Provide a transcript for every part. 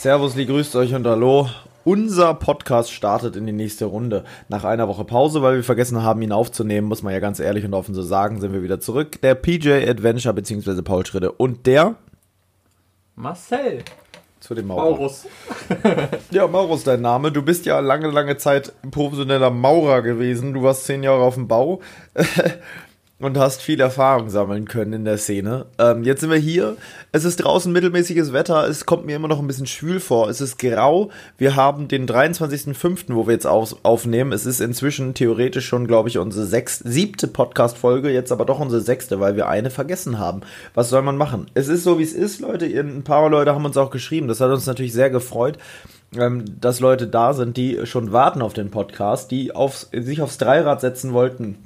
Servus, die grüßt euch und hallo. Unser Podcast startet in die nächste Runde. Nach einer Woche Pause, weil wir vergessen haben, ihn aufzunehmen, muss man ja ganz ehrlich und offen so sagen, sind wir wieder zurück. Der PJ Adventure bzw. Paul Schritte und der Marcel. Zu dem Maurer. Maurus. ja, Maurus, dein Name. Du bist ja lange, lange Zeit professioneller Maurer gewesen. Du warst zehn Jahre auf dem Bau und hast viel Erfahrung sammeln können in der Szene. Ähm, jetzt sind wir hier. Es ist draußen mittelmäßiges Wetter. Es kommt mir immer noch ein bisschen schwül vor. Es ist grau. Wir haben den 23.05., wo wir jetzt auf, aufnehmen. Es ist inzwischen theoretisch schon, glaube ich, unsere sechs, siebte Podcast-Folge. Jetzt aber doch unsere sechste, weil wir eine vergessen haben. Was soll man machen? Es ist so, wie es ist, Leute. Ein paar Leute haben uns auch geschrieben. Das hat uns natürlich sehr gefreut ähm, dass Leute da sind, die schon warten auf den Podcast, die aufs, sich aufs Dreirad setzen wollten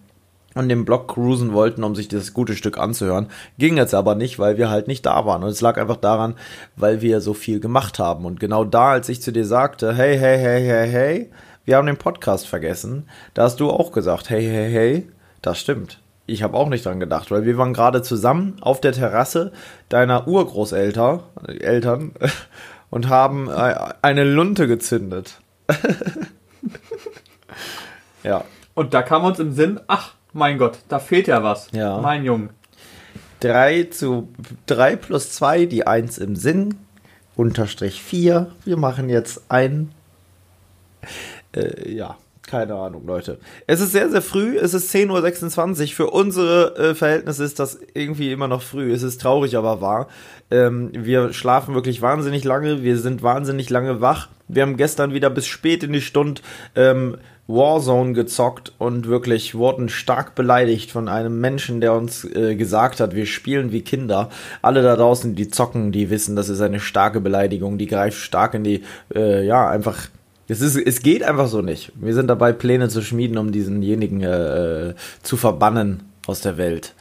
und den Block cruisen wollten, um sich das gute Stück anzuhören. Ging jetzt aber nicht, weil wir halt nicht da waren. Und es lag einfach daran, weil wir so viel gemacht haben. Und genau da, als ich zu dir sagte, hey, hey, hey, hey, hey, wir haben den Podcast vergessen, da hast du auch gesagt, hey, hey, hey, das stimmt. Ich habe auch nicht dran gedacht, weil wir waren gerade zusammen auf der Terrasse deiner Urgroßeltern Eltern, und haben äh, eine Lunte gezündet. ja. Und da kam uns im Sinn, ach, mein Gott, da fehlt ja was. Ja. Mein Junge. 3 zu 3 plus 2, die 1 im Sinn. Unterstrich 4. Wir machen jetzt ein. Äh, ja, keine Ahnung, Leute. Es ist sehr, sehr früh. Es ist 10.26 Uhr. Für unsere äh, Verhältnisse ist das irgendwie immer noch früh. Es ist traurig, aber wahr. Ähm, wir schlafen wirklich wahnsinnig lange. Wir sind wahnsinnig lange wach. Wir haben gestern wieder bis spät in die Stunde ähm, Warzone gezockt und wirklich wurden stark beleidigt von einem Menschen, der uns äh, gesagt hat, wir spielen wie Kinder. Alle da draußen, die zocken, die wissen, das ist eine starke Beleidigung, die greift stark in die, äh, ja, einfach. Es, ist, es geht einfach so nicht. Wir sind dabei, Pläne zu schmieden, um diesenjenigen äh, zu verbannen aus der Welt.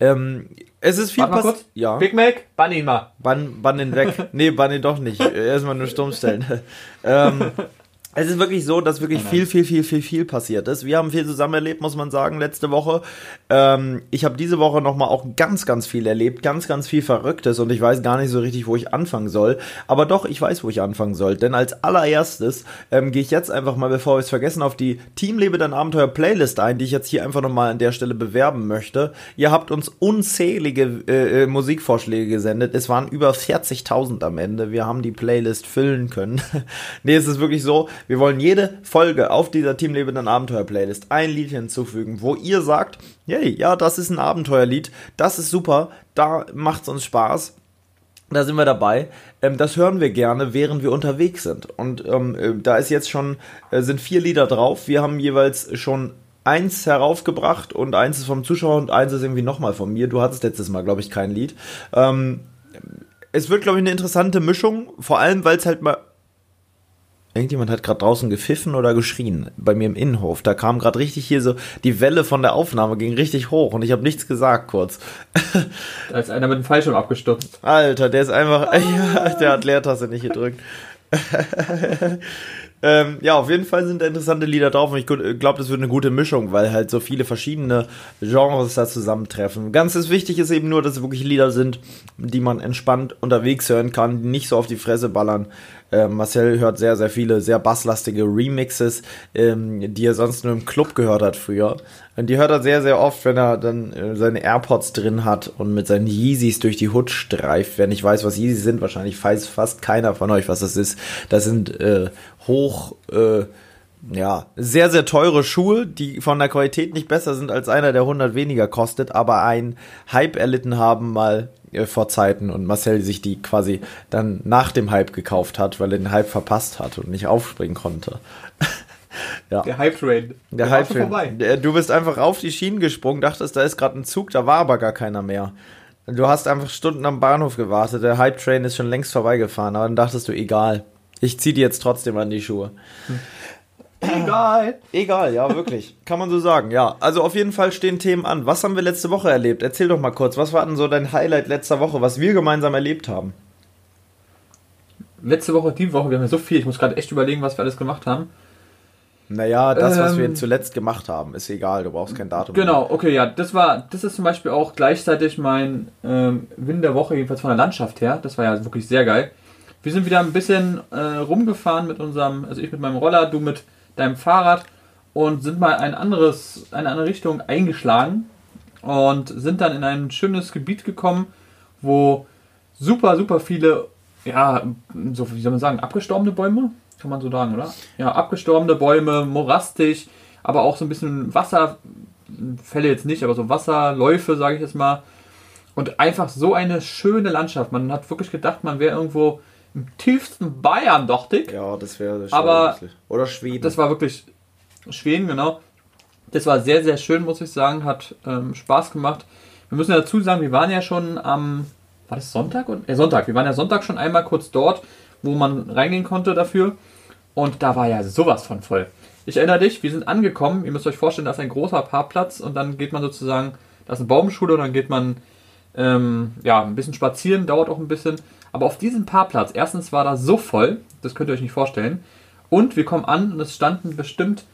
Ähm, es ist viel passiert. Ja. Big Mac, bann ihn mal. Bann, bann ihn weg. nee, bann ihn doch nicht. Erstmal nur stumm stellen. ähm, es ist wirklich so, dass wirklich viel, viel, viel, viel, viel passiert ist. Wir haben viel zusammen erlebt, muss man sagen, letzte Woche. Ähm, ich habe diese Woche nochmal auch ganz, ganz viel erlebt, ganz, ganz viel Verrücktes und ich weiß gar nicht so richtig, wo ich anfangen soll. Aber doch, ich weiß, wo ich anfangen soll. Denn als allererstes ähm, gehe ich jetzt einfach mal, bevor wir es vergessen, auf die Team Lebe dein Abenteuer Playlist ein, die ich jetzt hier einfach nochmal an der Stelle bewerben möchte. Ihr habt uns unzählige äh, äh Musikvorschläge gesendet. Es waren über 40.000 am Ende. Wir haben die Playlist füllen können. nee, es ist wirklich so, wir wollen jede Folge auf dieser Team Lebenden Abenteuer Playlist ein Lied hinzufügen, wo ihr sagt, hey, ja, das ist ein Abenteuerlied, das ist super, da macht's uns Spaß. Da sind wir dabei. Ähm, das hören wir gerne, während wir unterwegs sind. Und ähm, äh, da ist jetzt schon, äh, sind vier Lieder drauf. Wir haben jeweils schon eins heraufgebracht und eins ist vom Zuschauer und eins ist irgendwie nochmal von mir. Du hattest letztes Mal, glaube ich, kein Lied. Ähm, es wird, glaube ich, eine interessante Mischung, vor allem, weil es halt mal Irgendjemand hat gerade draußen gepfiffen oder geschrien bei mir im Innenhof. Da kam gerade richtig hier so die Welle von der Aufnahme ging richtig hoch und ich habe nichts gesagt kurz. Da ist einer mit dem Fallschirm abgestürzt. Alter, der ist einfach, ja, der hat Leertaste nicht gedrückt. ähm, ja, auf jeden Fall sind da interessante Lieder drauf und ich glaube, das wird eine gute Mischung, weil halt so viele verschiedene Genres da zusammentreffen. Ganz wichtig ist eben nur, dass es wirklich Lieder sind, die man entspannt unterwegs hören kann, die nicht so auf die Fresse ballern. Äh, Marcel hört sehr, sehr viele sehr basslastige Remixes, ähm, die er sonst nur im Club gehört hat früher. Und die hört er sehr, sehr oft, wenn er dann äh, seine AirPods drin hat und mit seinen Yeezys durch die Hood streift. Wer nicht weiß, was Yeezys sind, wahrscheinlich weiß fast keiner von euch, was das ist. Das sind äh, hoch... Äh, ja, sehr, sehr teure Schuhe, die von der Qualität nicht besser sind als einer, der 100 weniger kostet, aber einen Hype erlitten haben mal äh, vor Zeiten und Marcel sich die quasi dann nach dem Hype gekauft hat, weil er den Hype verpasst hat und nicht aufspringen konnte. ja. Der Hype Train. Der, der Hype Train. Du bist einfach auf die Schienen gesprungen, dachtest, da ist gerade ein Zug, da war aber gar keiner mehr. Du hast einfach Stunden am Bahnhof gewartet, der Hype Train ist schon längst vorbeigefahren, aber dann dachtest du, egal, ich zieh die jetzt trotzdem an die Schuhe. Hm. Egal. Egal, ja, wirklich. Kann man so sagen, ja. Also auf jeden Fall stehen Themen an. Was haben wir letzte Woche erlebt? Erzähl doch mal kurz. Was war denn so dein Highlight letzter Woche, was wir gemeinsam erlebt haben? Letzte Woche, die Woche, wir haben ja so viel. Ich muss gerade echt überlegen, was wir alles gemacht haben. Naja, das, was wir ähm. zuletzt gemacht haben, ist egal, du brauchst kein Datum. Genau, okay, ja, das war, das ist zum Beispiel auch gleichzeitig mein ähm, Win der Woche, jedenfalls von der Landschaft her. Das war ja wirklich sehr geil. Wir sind wieder ein bisschen äh, rumgefahren mit unserem, also ich mit meinem Roller, du mit deinem Fahrrad und sind mal ein anderes, eine andere Richtung eingeschlagen und sind dann in ein schönes Gebiet gekommen, wo super, super viele, ja, so wie soll man sagen, abgestorbene Bäume, kann man so sagen, oder? Ja, abgestorbene Bäume, morastig, aber auch so ein bisschen Wasserfälle jetzt nicht, aber so Wasserläufe, sage ich jetzt mal. Und einfach so eine schöne Landschaft. Man hat wirklich gedacht, man wäre irgendwo im tiefsten Bayern, dachte ich. Ja, das wäre Aber Oder Schweden. Das war wirklich Schweden, genau. Das war sehr, sehr schön, muss ich sagen. Hat ähm, Spaß gemacht. Wir müssen dazu sagen, wir waren ja schon am, war das Sonntag? Äh, Sonntag. Wir waren ja Sonntag schon einmal kurz dort, wo man reingehen konnte dafür. Und da war ja sowas von voll. Ich erinnere dich, wir sind angekommen. Ihr müsst euch vorstellen, da ist ein großer Parkplatz und dann geht man sozusagen, da ist eine Baumschule und dann geht man ähm, ja, ein bisschen spazieren, dauert auch ein bisschen. Aber auf diesem Parkplatz, erstens war da so voll, das könnt ihr euch nicht vorstellen. Und wir kommen an und es standen bestimmt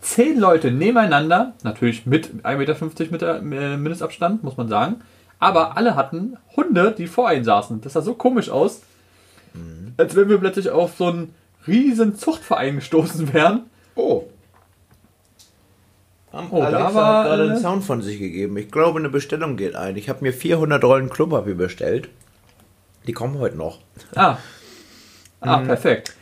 zehn Leute nebeneinander, natürlich mit 1,50 Meter äh, Mindestabstand, muss man sagen. Aber alle hatten Hunde, die vor ihnen saßen. Das sah so komisch aus, mhm. als wenn wir plötzlich auf so einen riesen Zuchtverein gestoßen wären. Oh. oh, Alexa da war hat gerade einen Sound von sich gegeben. Ich glaube, eine Bestellung geht ein. Ich habe mir 400 Rollen Klopapier bestellt. Die kommen heute noch. Ah. Ah, mhm. perfekt.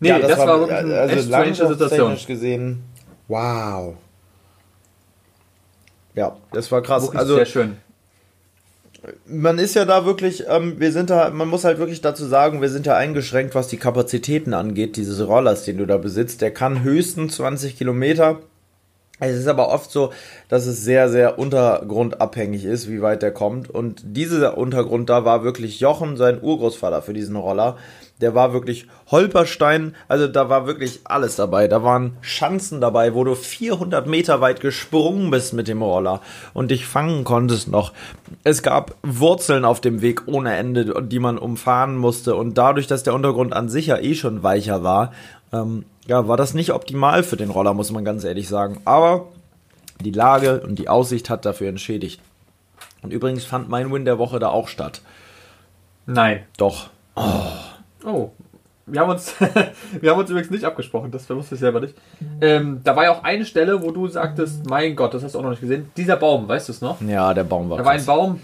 Nee, ja, das, das, war, war wirklich eine also echt strange Situation. gesehen, wow. Ja, das war krass. Wirklich also sehr schön. Man ist ja da wirklich, ähm, wir sind da, man muss halt wirklich dazu sagen, wir sind ja eingeschränkt, was die Kapazitäten angeht, dieses Rollers, den du da besitzt. Der kann höchstens 20 Kilometer es ist aber oft so, dass es sehr, sehr untergrundabhängig ist, wie weit der kommt. Und dieser Untergrund da war wirklich Jochen, sein Urgroßvater für diesen Roller. Der war wirklich Holperstein, also da war wirklich alles dabei. Da waren Schanzen dabei, wo du 400 Meter weit gesprungen bist mit dem Roller und dich fangen konntest noch. Es gab Wurzeln auf dem Weg ohne Ende, die man umfahren musste. Und dadurch, dass der Untergrund an sich ja eh schon weicher war, ähm, ja, war das nicht optimal für den Roller, muss man ganz ehrlich sagen. Aber die Lage und die Aussicht hat dafür entschädigt. Und übrigens fand mein Win der Woche da auch statt. Nein. Doch. Oh. oh. Wir haben, uns, wir haben uns übrigens nicht abgesprochen, das wusste ich selber nicht. Ähm, da war ja auch eine Stelle, wo du sagtest, mein Gott, das hast du auch noch nicht gesehen. Dieser Baum, weißt du es noch? Ja, der Baum war Da war ein Baum,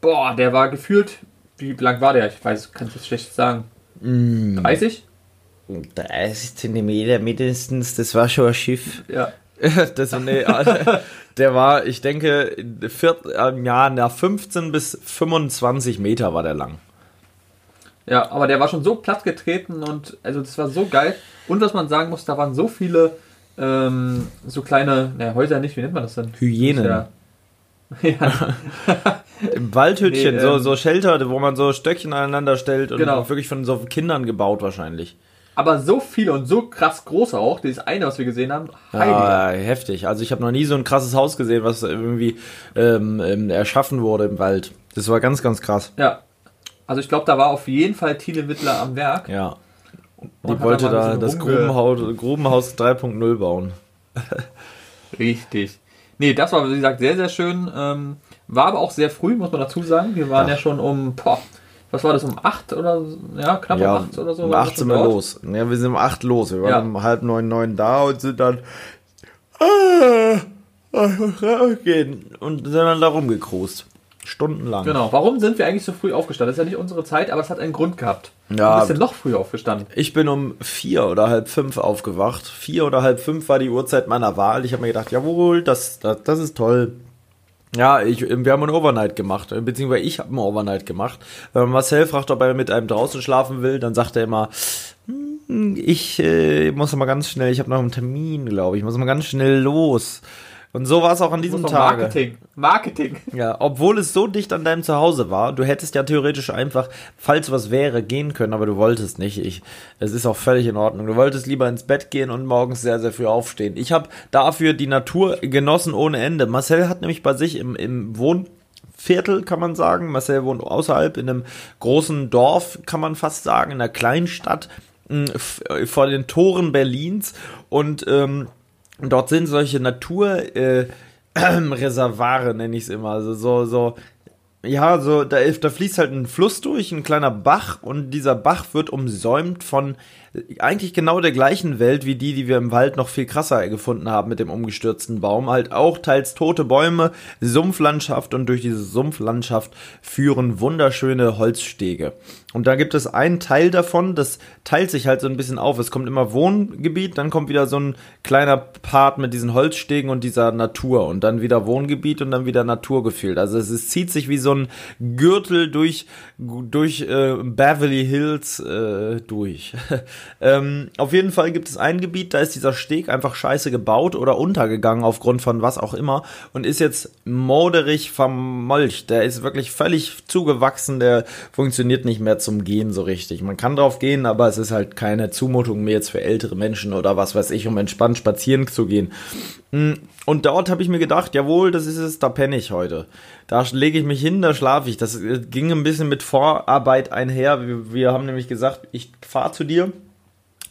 boah, der war gefühlt, wie lang war der? Ich weiß, kann ich jetzt schlecht sagen. Mm. 30? 30 Zentimeter mindestens, das war schon ein Schiff. Ja. das, nee, der war, ich denke, vier, ja, na, 15 bis 25 Meter war der lang. Ja, aber der war schon so platt getreten und also das war so geil. Und was man sagen muss, da waren so viele ähm, so kleine, naja, Häuser nicht, wie nennt man das denn? Hyänen. Ja, ja. Im Waldhütchen, nee, so, ähm, so Shelter, wo man so Stöckchen aneinander stellt und genau. wirklich von so Kindern gebaut wahrscheinlich aber so viele und so krass groß auch. Dieses eine, was wir gesehen haben, ja, heftig. Also ich habe noch nie so ein krasses Haus gesehen, was irgendwie ähm, ähm, erschaffen wurde im Wald. Das war ganz, ganz krass. Ja. Also ich glaube, da war auf jeden Fall Tine Wittler am Werk. Ja. Die wollte da, da das Grubenhaus, Grubenhaus 3.0 bauen. Richtig. Nee, das war, wie gesagt, sehr, sehr schön. Ähm, war aber auch sehr früh, muss man dazu sagen. Wir waren ja, ja schon um boah, was war das, um 8 oder ja, knapp ja, um 8 oder so? Um 8 sind wir los. Ja, wir sind um 8 los. Wir waren ja. um halb neun, neun da und sind dann gehen und sind dann da rumgekrust. Stundenlang. Genau. Warum sind wir eigentlich so früh aufgestanden? Das ist ja nicht unsere Zeit, aber es hat einen Grund gehabt. Ja. Du bist ja noch früher aufgestanden. Ich bin um vier oder halb fünf aufgewacht. Vier oder halb fünf war die Uhrzeit meiner Wahl. Ich habe mir gedacht, jawohl, das, das, das ist toll. Ja, ich, wir haben ein Overnight gemacht, beziehungsweise ich habe ein Overnight gemacht. Wenn Marcel fragt, ob er mit einem draußen schlafen will, dann sagt er immer, hm, ich äh, muss mal ganz schnell, ich habe noch einen Termin, glaube ich, muss mal ganz schnell los. Und so war es auch an diesem Tag. Marketing. Marketing. Ja, obwohl es so dicht an deinem Zuhause war. Du hättest ja theoretisch einfach, falls was wäre, gehen können, aber du wolltest nicht. Ich, es ist auch völlig in Ordnung. Du wolltest lieber ins Bett gehen und morgens sehr, sehr früh aufstehen. Ich habe dafür die Natur genossen ohne Ende. Marcel hat nämlich bei sich im, im Wohnviertel, kann man sagen. Marcel wohnt außerhalb in einem großen Dorf, kann man fast sagen, in einer Kleinstadt vor den Toren Berlins und ähm, und dort sind solche Naturreservare, äh, nenne ich es immer. Also so, so, ja, so, da, da fließt halt ein Fluss durch, ein kleiner Bach und dieser Bach wird umsäumt von eigentlich genau der gleichen Welt wie die, die wir im Wald noch viel krasser gefunden haben mit dem umgestürzten Baum. Halt auch teils tote Bäume, Sumpflandschaft und durch diese Sumpflandschaft führen wunderschöne Holzstege. Und da gibt es einen Teil davon, das teilt sich halt so ein bisschen auf. Es kommt immer Wohngebiet, dann kommt wieder so ein kleiner Part mit diesen Holzstegen und dieser Natur und dann wieder Wohngebiet und dann wieder Natur gefüllt. Also es, es zieht sich wie so ein Gürtel durch, durch äh, Beverly Hills äh, durch. ähm, auf jeden Fall gibt es ein Gebiet, da ist dieser Steg einfach scheiße gebaut oder untergegangen aufgrund von was auch immer und ist jetzt moderig vermolcht. Der ist wirklich völlig zugewachsen, der funktioniert nicht mehr zum Gehen so richtig. Man kann drauf gehen, aber es ist halt keine Zumutung mehr jetzt für ältere Menschen oder was weiß ich, um entspannt spazieren zu gehen. Mm, und dort habe ich mir gedacht, jawohl, das ist es, da penne ich heute. Da lege ich mich hin, da schlafe ich. Das äh, ging ein bisschen mit Vorarbeit einher. Wir, wir haben nämlich gesagt, ich fahre zu dir.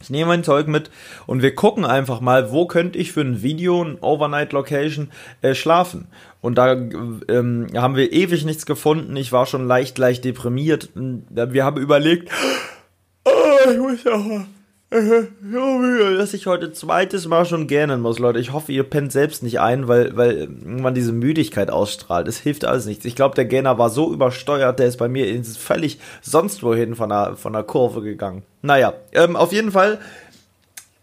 Ich nehme mein Zeug mit und wir gucken einfach mal, wo könnte ich für ein Video, ein Overnight Location, äh, schlafen. Und da ähm, haben wir ewig nichts gefunden. Ich war schon leicht, leicht deprimiert. Wir haben überlegt, oh, ich muss ja so müde, dass ich heute zweites Mal schon gähnen muss, Leute. Ich hoffe, ihr pennt selbst nicht ein, weil, weil irgendwann diese Müdigkeit ausstrahlt. Es hilft alles nichts. Ich glaube, der Gähner war so übersteuert, der ist bei mir völlig sonst wohin von der, von der Kurve gegangen. Naja, ähm, auf jeden Fall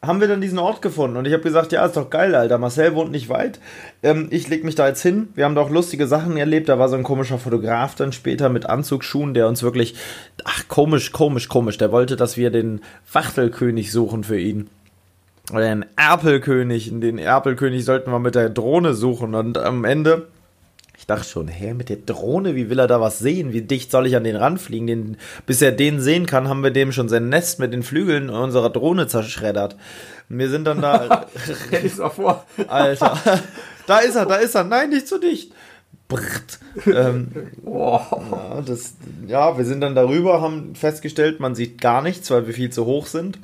haben wir dann diesen Ort gefunden und ich habe gesagt, ja, ist doch geil, Alter. Marcel wohnt nicht weit. Ähm, ich leg mich da jetzt hin. Wir haben da auch lustige Sachen erlebt. Da war so ein komischer Fotograf dann später mit Anzugsschuhen, der uns wirklich, ach, komisch, komisch, komisch. Der wollte, dass wir den Wachtelkönig suchen für ihn. Oder den Erpelkönig. Den Erpelkönig sollten wir mit der Drohne suchen und am Ende ich dachte schon, hä, mit der Drohne, wie will er da was sehen? Wie dicht soll ich an den ranfliegen? Den, bis er den sehen kann, haben wir dem schon sein Nest mit den Flügeln unserer Drohne zerschreddert. Und wir sind dann da. Hätte ich auch vor. Alter. Da ist er, da ist er. Nein, nicht zu dicht. Ähm, oh. ja, das, ja, wir sind dann darüber, haben festgestellt, man sieht gar nichts, weil wir viel zu hoch sind.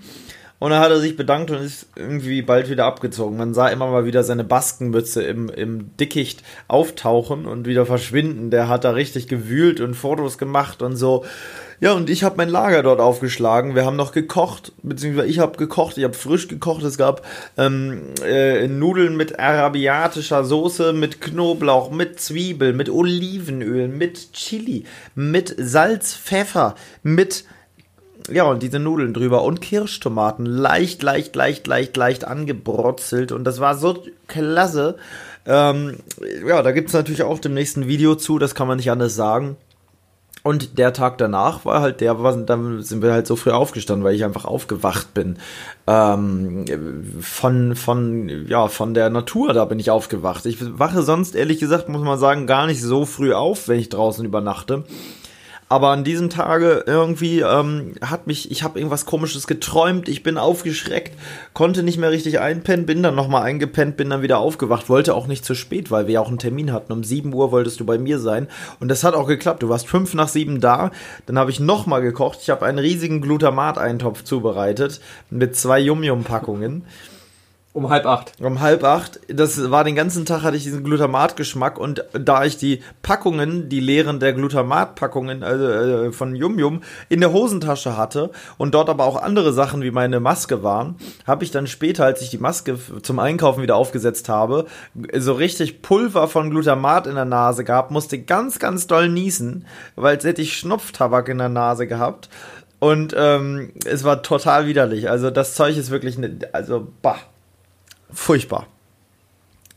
Und dann hat er sich bedankt und ist irgendwie bald wieder abgezogen. Man sah immer mal wieder seine Baskenmütze im, im Dickicht auftauchen und wieder verschwinden. Der hat da richtig gewühlt und Fotos gemacht und so. Ja, und ich habe mein Lager dort aufgeschlagen. Wir haben noch gekocht, beziehungsweise ich habe gekocht, ich habe frisch gekocht. Es gab ähm, äh, Nudeln mit arabiatischer Soße, mit Knoblauch, mit Zwiebel, mit Olivenöl, mit Chili, mit Salz, Pfeffer, mit ja, und diese Nudeln drüber und Kirschtomaten leicht, leicht, leicht, leicht, leicht angebrotzelt. Und das war so klasse. Ähm, ja, da gibt es natürlich auch dem nächsten Video zu, das kann man nicht anders sagen. Und der Tag danach war halt der, dann sind wir halt so früh aufgestanden, weil ich einfach aufgewacht bin. Ähm, von, von, ja, von der Natur, da bin ich aufgewacht. Ich wache sonst, ehrlich gesagt, muss man sagen, gar nicht so früh auf, wenn ich draußen übernachte. Aber an diesem Tage irgendwie ähm, hat mich, ich habe irgendwas Komisches geträumt, ich bin aufgeschreckt, konnte nicht mehr richtig einpennen, bin dann nochmal eingepennt, bin dann wieder aufgewacht, wollte auch nicht zu spät, weil wir ja auch einen Termin hatten. Um 7 Uhr wolltest du bei mir sein und das hat auch geklappt. Du warst fünf nach sieben da, dann habe ich nochmal gekocht. Ich habe einen riesigen Glutamat-Eintopf zubereitet mit zwei Yum-Yum-Packungen. Um halb acht. Um halb acht. Das war den ganzen Tag hatte ich diesen Glutamatgeschmack und da ich die Packungen, die leeren der Glutamatpackungen also äh, von Yum Yum in der Hosentasche hatte und dort aber auch andere Sachen wie meine Maske waren, habe ich dann später, als ich die Maske zum Einkaufen wieder aufgesetzt habe, so richtig Pulver von Glutamat in der Nase gehabt, musste ganz ganz doll niesen, weil als hätte ich Schnupftabak in der Nase gehabt. Und ähm, es war total widerlich. Also das Zeug ist wirklich, ne, also bah furchtbar.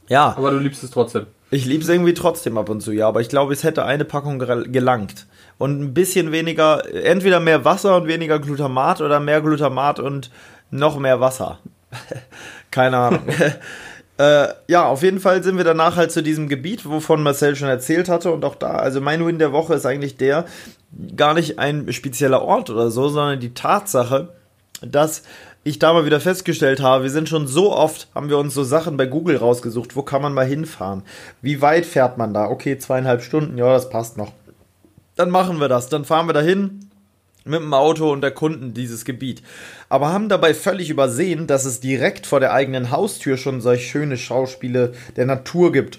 Ja. Aber du liebst es trotzdem. Ich liebe es irgendwie trotzdem ab und zu, ja. Aber ich glaube, es hätte eine Packung gelangt. Und ein bisschen weniger, entweder mehr Wasser und weniger Glutamat oder mehr Glutamat und noch mehr Wasser. Keine Ahnung. äh, ja, auf jeden Fall sind wir danach halt zu diesem Gebiet, wovon Marcel schon erzählt hatte. Und auch da, also mein Win der Woche ist eigentlich der, gar nicht ein spezieller Ort oder so, sondern die Tatsache, dass ich da mal wieder festgestellt habe, wir sind schon so oft, haben wir uns so Sachen bei Google rausgesucht, wo kann man mal hinfahren? Wie weit fährt man da? Okay, zweieinhalb Stunden, ja, das passt noch. Dann machen wir das, dann fahren wir dahin mit dem Auto und erkunden dieses Gebiet. Aber haben dabei völlig übersehen, dass es direkt vor der eigenen Haustür schon solch schöne Schauspiele der Natur gibt,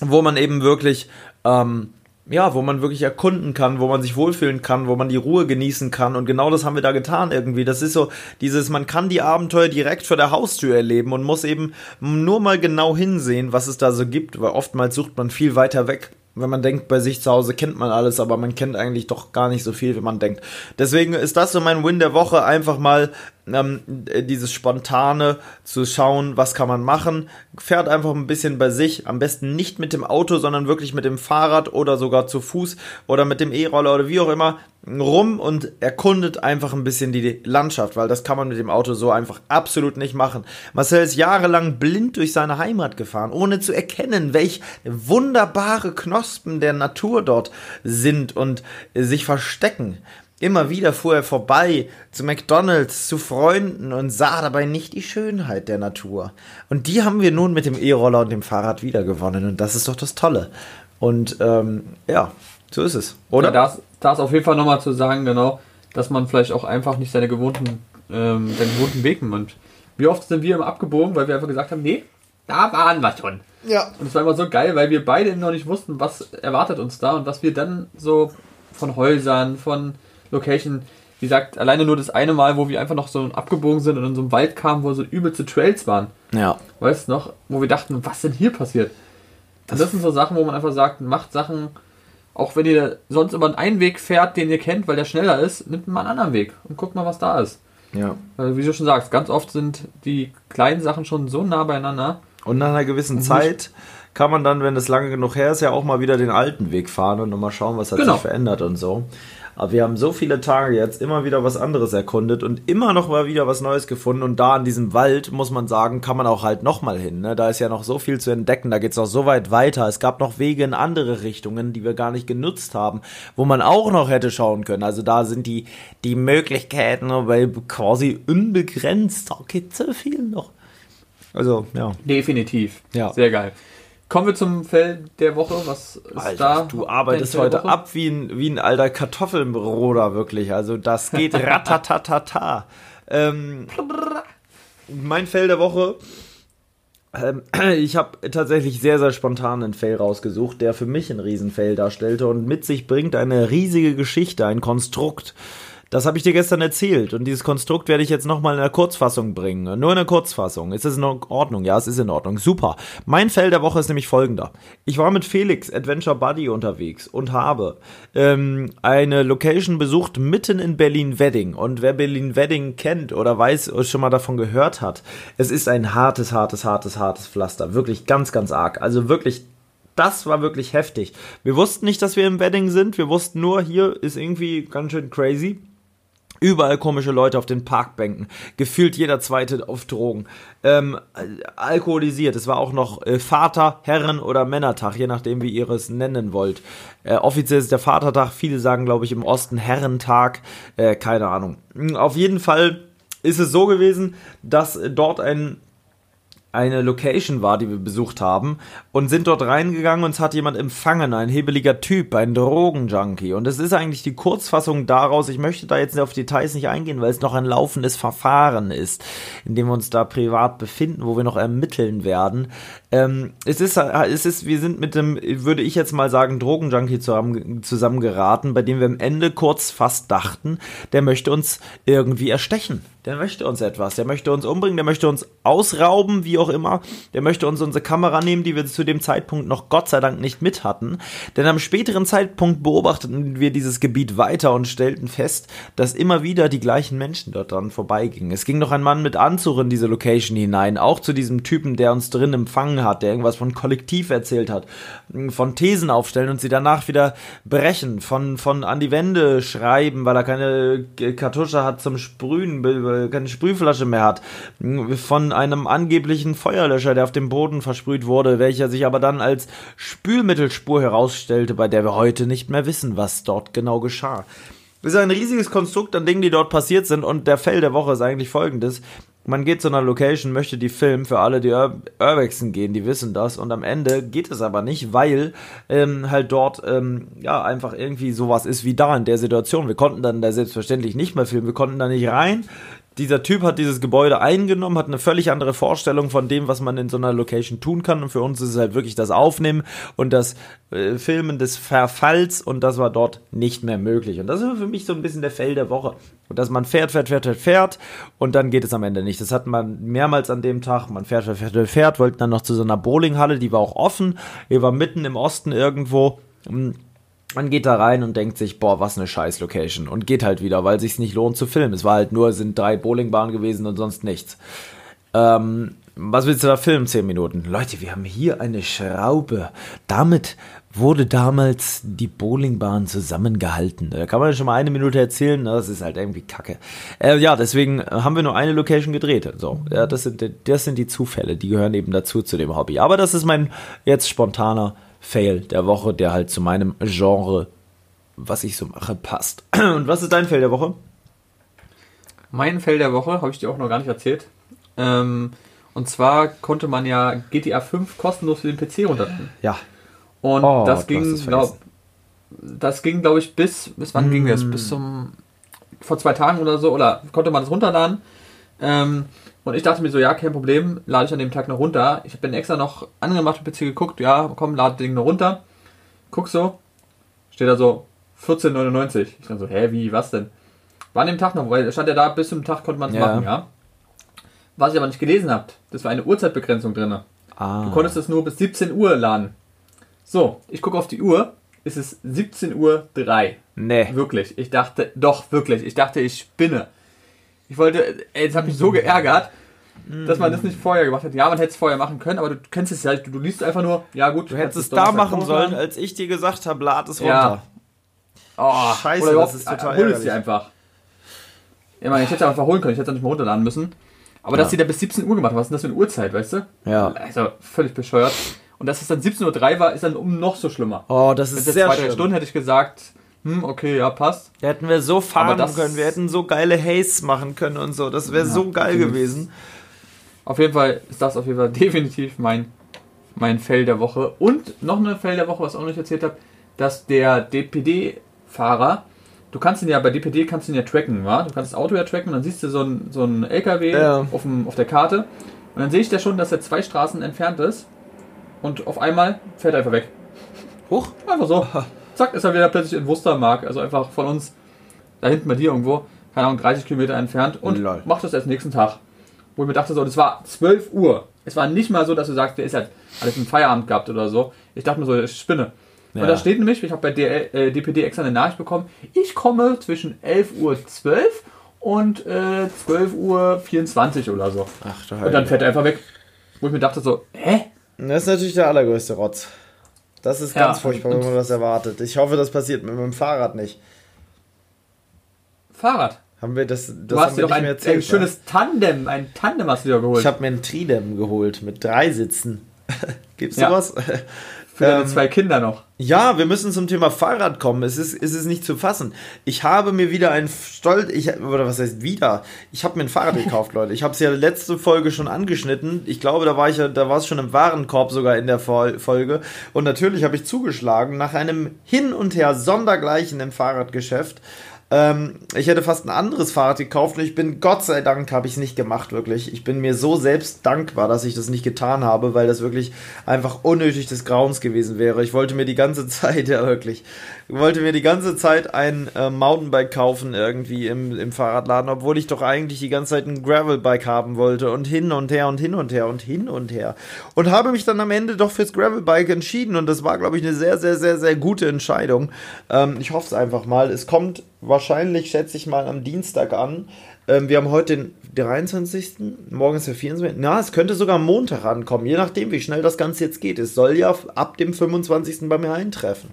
wo man eben wirklich ähm, ja, wo man wirklich erkunden kann, wo man sich wohlfühlen kann, wo man die Ruhe genießen kann. Und genau das haben wir da getan irgendwie. Das ist so dieses, man kann die Abenteuer direkt vor der Haustür erleben und muss eben nur mal genau hinsehen, was es da so gibt, weil oftmals sucht man viel weiter weg wenn man denkt, bei sich zu Hause kennt man alles, aber man kennt eigentlich doch gar nicht so viel, wie man denkt. Deswegen ist das so mein Win der Woche, einfach mal ähm, dieses Spontane zu schauen, was kann man machen. Fährt einfach ein bisschen bei sich, am besten nicht mit dem Auto, sondern wirklich mit dem Fahrrad oder sogar zu Fuß oder mit dem E-Roller oder wie auch immer rum und erkundet einfach ein bisschen die Landschaft, weil das kann man mit dem Auto so einfach absolut nicht machen. Marcel ist jahrelang blind durch seine Heimat gefahren, ohne zu erkennen, welch wunderbare Knospen der Natur dort sind und sich verstecken. Immer wieder fuhr er vorbei zu McDonalds, zu Freunden und sah dabei nicht die Schönheit der Natur. Und die haben wir nun mit dem E-Roller und dem Fahrrad wiedergewonnen und das ist doch das Tolle. Und ähm, ja, so ist es, oder? Ja, da, ist, da ist auf jeden Fall nochmal zu sagen, genau, dass man vielleicht auch einfach nicht seine gewohnten, ähm, seinen gewohnten Weg nimmt. Wie oft sind wir immer abgebogen, weil wir einfach gesagt haben, nee, da waren wir schon. Ja. Und es war immer so geil, weil wir beide noch nicht wussten, was erwartet uns da und was wir dann so von Häusern, von Location. Wie gesagt, alleine nur das eine Mal, wo wir einfach noch so abgebogen sind und in so einem Wald kamen, wo so übelste Trails waren. Ja. Weißt du noch, wo wir dachten, was denn hier passiert? Das, das sind so Sachen, wo man einfach sagt, macht Sachen, auch wenn ihr sonst über einen Weg fährt, den ihr kennt, weil der schneller ist, nimmt mal einen anderen Weg und guckt mal, was da ist. Ja. Weil, wie du schon sagst, ganz oft sind die kleinen Sachen schon so nah beieinander. Und nach einer gewissen Zeit kann man dann, wenn es lange genug her ist, ja auch mal wieder den alten Weg fahren und mal schauen, was hat genau. sich verändert und so. Aber wir haben so viele Tage jetzt immer wieder was anderes erkundet und immer noch mal wieder was Neues gefunden. Und da in diesem Wald, muss man sagen, kann man auch halt noch mal hin. Ne? Da ist ja noch so viel zu entdecken. Da geht es noch so weit weiter. Es gab noch Wege in andere Richtungen, die wir gar nicht genutzt haben, wo man auch noch hätte schauen können. Also da sind die, die Möglichkeiten quasi unbegrenzt. Da geht so viel noch. Also, ja. Definitiv. Ja. Sehr geil. Kommen wir zum Fell der Woche. Was ist Alter, da? Du arbeitest heute ab wie ein, wie ein alter Kartoffelbroder, wirklich. Also das geht ratatatata. ähm, mein Fell der Woche. Ähm, ich habe tatsächlich sehr, sehr spontan einen Fell rausgesucht, der für mich ein Riesenfell darstellte und mit sich bringt eine riesige Geschichte, ein Konstrukt. Das habe ich dir gestern erzählt und dieses Konstrukt werde ich jetzt nochmal in der Kurzfassung bringen. Nur in der Kurzfassung. Ist es in Ordnung? Ja, es ist in Ordnung. Super. Mein Fell der Woche ist nämlich folgender. Ich war mit Felix Adventure Buddy unterwegs und habe ähm, eine Location besucht mitten in Berlin-Wedding. Und wer Berlin-Wedding kennt oder weiß oder schon mal davon gehört hat, es ist ein hartes, hartes, hartes, hartes Pflaster. Wirklich ganz, ganz arg. Also wirklich das war wirklich heftig. Wir wussten nicht, dass wir im Wedding sind. Wir wussten nur, hier ist irgendwie ganz schön crazy. Überall komische Leute auf den Parkbänken. Gefühlt jeder zweite auf Drogen. Ähm, alkoholisiert. Es war auch noch äh, Vater, Herren- oder Männertag, je nachdem, wie ihr es nennen wollt. Äh, offiziell ist der Vatertag. Viele sagen, glaube ich, im Osten Herrentag. Äh, keine Ahnung. Auf jeden Fall ist es so gewesen, dass dort ein eine Location war, die wir besucht haben und sind dort reingegangen und es hat jemand empfangen, ein hebeliger Typ, ein Drogenjunkie. Und es ist eigentlich die Kurzfassung daraus, ich möchte da jetzt auf Details nicht eingehen, weil es noch ein laufendes Verfahren ist, in dem wir uns da privat befinden, wo wir noch ermitteln werden. Ähm, es ist, es ist, wir sind mit dem, würde ich jetzt mal sagen, Drogenjunkie zusammen, zusammengeraten, bei dem wir am Ende kurz fast dachten, der möchte uns irgendwie erstechen. Der möchte uns etwas, der möchte uns umbringen, der möchte uns ausrauben, wie auch immer. Der möchte uns unsere Kamera nehmen, die wir zu dem Zeitpunkt noch Gott sei Dank nicht mit hatten. Denn am späteren Zeitpunkt beobachteten wir dieses Gebiet weiter und stellten fest, dass immer wieder die gleichen Menschen dort dran vorbeigingen. Es ging noch ein Mann mit Anzug in diese Location hinein, auch zu diesem Typen, der uns drin empfangen hat, der irgendwas von Kollektiv erzählt hat, von Thesen aufstellen und sie danach wieder brechen, von, von an die Wände schreiben, weil er keine Kartusche hat zum Sprühen, keine Sprühflasche mehr hat, von einem angeblichen Feuerlöscher, der auf dem Boden versprüht wurde, welcher sich aber dann als Spülmittelspur herausstellte, bei der wir heute nicht mehr wissen, was dort genau geschah. Es ist ein riesiges Konstrukt an Dingen, die dort passiert sind und der Fell der Woche ist eigentlich folgendes. Man geht zu einer Location, möchte die filmen, für alle, die Ur Urbexen gehen, die wissen das und am Ende geht es aber nicht, weil ähm, halt dort ähm, ja einfach irgendwie sowas ist wie da in der Situation. Wir konnten dann da selbstverständlich nicht mehr filmen, wir konnten da nicht rein, dieser Typ hat dieses Gebäude eingenommen, hat eine völlig andere Vorstellung von dem, was man in so einer Location tun kann. Und für uns ist es halt wirklich das Aufnehmen und das äh, Filmen des Verfalls und das war dort nicht mehr möglich. Und das ist für mich so ein bisschen der Fell der Woche. Und dass man fährt, fährt, fährt, fährt, fährt und dann geht es am Ende nicht. Das hat man mehrmals an dem Tag. Man fährt, fährt, fährt, fährt, wollten dann noch zu so einer Bowlinghalle, die war auch offen. Die war mitten im Osten irgendwo. Man geht da rein und denkt sich, boah, was eine scheiß Location. Und geht halt wieder, weil sich's nicht lohnt zu filmen. Es war halt nur, sind drei Bowlingbahnen gewesen und sonst nichts. Ähm, was willst du da filmen? Zehn Minuten. Leute, wir haben hier eine Schraube. Damit wurde damals die Bowlingbahn zusammengehalten. Da kann man schon mal eine Minute erzählen, das ist halt irgendwie kacke. Äh, ja, deswegen haben wir nur eine Location gedreht. So, ja, das sind, das sind die Zufälle, die gehören eben dazu zu dem Hobby. Aber das ist mein jetzt spontaner Fail der Woche, der halt zu meinem Genre, was ich so mache, passt. Und was ist dein Fail der Woche? Mein Fail der Woche habe ich dir auch noch gar nicht erzählt. Ähm, und zwar konnte man ja GTA 5 kostenlos für den PC runterladen. Ja. Und oh, das, ging, glaub, das ging, glaube ich, bis, bis wann mm. ging das? Bis zum, vor zwei Tagen oder so, oder konnte man das runterladen. Ähm, und ich dachte mir so, ja, kein Problem, lade ich an dem Tag noch runter. Ich bin extra noch angemacht PC geguckt, ja, komm, lade das Ding noch runter. Guck so, steht da so 14,99. Ich dachte so, hä, wie, was denn? War an dem Tag noch, weil stand ja da, bis zum Tag konnte man es ja. machen, ja. Was ihr aber nicht gelesen habt, das war eine Uhrzeitbegrenzung drin. Ah. Du konntest es nur bis 17 Uhr laden. So, ich gucke auf die Uhr, es ist 17 Uhr 3. Nee. Wirklich. Ich dachte, doch, wirklich. Ich dachte, ich spinne. Ich wollte, ey, das hat mich so geärgert, dass man das nicht vorher gemacht hat. Ja, man hätte es vorher machen können, aber du kennst es ja, du, du liest einfach nur, ja gut. Du hättest es da machen sollen, als ich dir gesagt habe, lad es runter. Ja. Oh, Scheiße, das ist total hol es dir einfach. Ich meine, ich hätte es einfach holen können, ich hätte es nicht mehr runterladen müssen. Aber ja. dass sie da bis 17 Uhr gemacht haben, was ist denn das für eine Uhrzeit, weißt du? Ja. Also völlig bescheuert. Und dass es dann 17.03 Uhr war, ist dann um noch so schlimmer. Oh, das ist sehr zwei, drei Stunden hätte ich gesagt, hm, okay, ja, passt. Da hätten wir so fahren können, wir hätten so geile Haze machen können und so. Das wäre ja, so geil gewesen. Auf jeden Fall ist das auf jeden Fall definitiv mein, mein Fell der Woche. Und noch eine Fell der Woche, was ich auch noch nicht erzählt habe, dass der DPD-Fahrer, du kannst ihn ja bei DPD kannst du ihn ja tracken, wa? Du kannst das Auto ja tracken und dann siehst du so ein, so LKW ja. auf, dem, auf der Karte. Und dann sehe ich da schon, dass er zwei Straßen entfernt ist. Und auf einmal fährt er einfach weg. Hoch? Einfach so zack, ist er wieder plötzlich in Wustermark, also einfach von uns da hinten bei dir irgendwo, keine Ahnung, 30 Kilometer entfernt und Lol. macht das erst nächsten Tag. Wo ich mir dachte, so, das war 12 Uhr. Es war nicht mal so, dass du sagst, der ist halt alles im Feierabend gehabt oder so. Ich dachte mir so, ich spinne. Ja. Und da steht nämlich, ich habe bei DL, äh, DPD extra eine Nachricht bekommen, ich komme zwischen 11.12 Uhr und äh, 12.24 Uhr oder so. Ach, und dann fährt er einfach weg. Wo ich mir dachte so, hä? Das ist natürlich der allergrößte Rotz. Das ist ganz ja, furchtbar, wenn man das erwartet. Ich hoffe, das passiert mit meinem Fahrrad nicht. Fahrrad? Haben wir das, das du hast dir doch ein, erzählt, ein schönes Tandem, ein Tandem hast du dir geholt. Ich habe mir ein Tridem geholt mit drei Sitzen. Gibt's ja. sowas? Für deine ähm, zwei Kinder noch. Ja, wir müssen zum Thema Fahrrad kommen. Es ist, es ist nicht zu fassen. Ich habe mir wieder ein Stolz, ich, oder was heißt wieder? Ich habe mir ein Fahrrad gekauft, Leute. Ich habe es ja letzte Folge schon angeschnitten. Ich glaube, da war ich ja, da war es schon im Warenkorb sogar in der Folge. Und natürlich habe ich zugeschlagen nach einem Hin und Her Sondergleichen im Fahrradgeschäft ähm, ich hätte fast ein anderes Fahrrad gekauft und ich bin, Gott sei Dank, habe ich es nicht gemacht, wirklich. Ich bin mir so selbst dankbar, dass ich das nicht getan habe, weil das wirklich einfach unnötig des Grauens gewesen wäre. Ich wollte mir die ganze Zeit, ja wirklich, wollte mir die ganze Zeit ein äh, Mountainbike kaufen irgendwie im, im Fahrradladen, obwohl ich doch eigentlich die ganze Zeit ein Gravelbike haben wollte und hin und her und hin und her und hin und her. Und habe mich dann am Ende doch fürs Gravelbike entschieden und das war, glaube ich, eine sehr, sehr, sehr, sehr gute Entscheidung. Ähm, ich hoffe es einfach mal. Es kommt wahrscheinlich, schätze ich mal, am Dienstag an. Ähm, wir haben heute den 23. Morgen ist der 24. Na, es könnte sogar am Montag ankommen, je nachdem, wie schnell das Ganze jetzt geht. Es soll ja ab dem 25. bei mir eintreffen.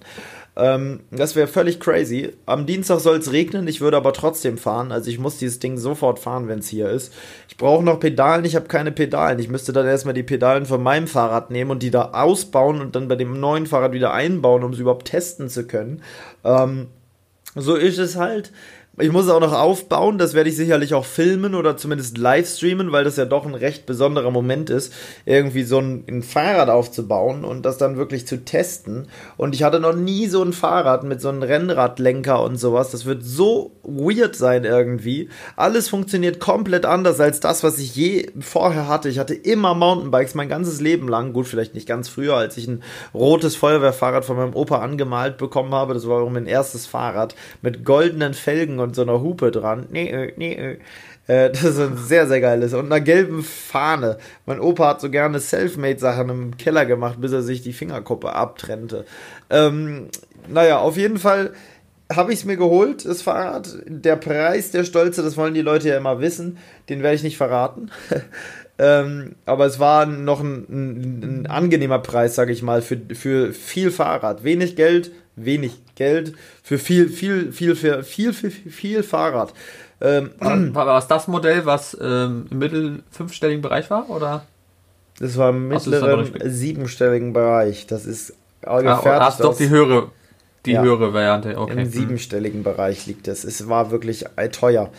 Ähm, das wäre völlig crazy. Am Dienstag soll es regnen, ich würde aber trotzdem fahren. Also ich muss dieses Ding sofort fahren, wenn es hier ist. Ich brauche noch Pedalen, ich habe keine Pedalen. Ich müsste dann erstmal die Pedalen von meinem Fahrrad nehmen und die da ausbauen und dann bei dem neuen Fahrrad wieder einbauen, um sie überhaupt testen zu können. Ähm, so ist es halt. Ich muss es auch noch aufbauen, das werde ich sicherlich auch filmen oder zumindest live streamen, weil das ja doch ein recht besonderer Moment ist, irgendwie so ein, ein, Fahrrad aufzubauen und das dann wirklich zu testen. Und ich hatte noch nie so ein Fahrrad mit so einem Rennradlenker und sowas. Das wird so weird sein irgendwie. Alles funktioniert komplett anders als das, was ich je vorher hatte. Ich hatte immer Mountainbikes mein ganzes Leben lang. Gut, vielleicht nicht ganz früher, als ich ein rotes Feuerwehrfahrrad von meinem Opa angemalt bekommen habe. Das war auch mein erstes Fahrrad mit goldenen Felgen und so einer Hupe dran. Nee, äh, nee, äh. äh. Das ist ein sehr, sehr geiles. Und einer gelben Fahne. Mein Opa hat so gerne Selfmade-Sachen im Keller gemacht, bis er sich die Fingerkuppe abtrennte. Ähm, naja, auf jeden Fall habe ich es mir geholt, das Fahrrad. Der Preis, der Stolze, das wollen die Leute ja immer wissen. Den werde ich nicht verraten. ähm, aber es war noch ein, ein, ein angenehmer Preis, sage ich mal, für, für viel Fahrrad. Wenig Geld, wenig Geld für viel, viel, viel, viel, viel, viel, viel Fahrrad. Ähm, war, war es das Modell, was ähm, im mittel fünfstelligen Bereich war, oder? Das war im mittleren siebenstelligen Bereich. Das ist ungefähr. Ah, hast doch die höhere, die ja, höhere Variante. Okay. Im hm. siebenstelligen Bereich liegt es. Es war wirklich teuer.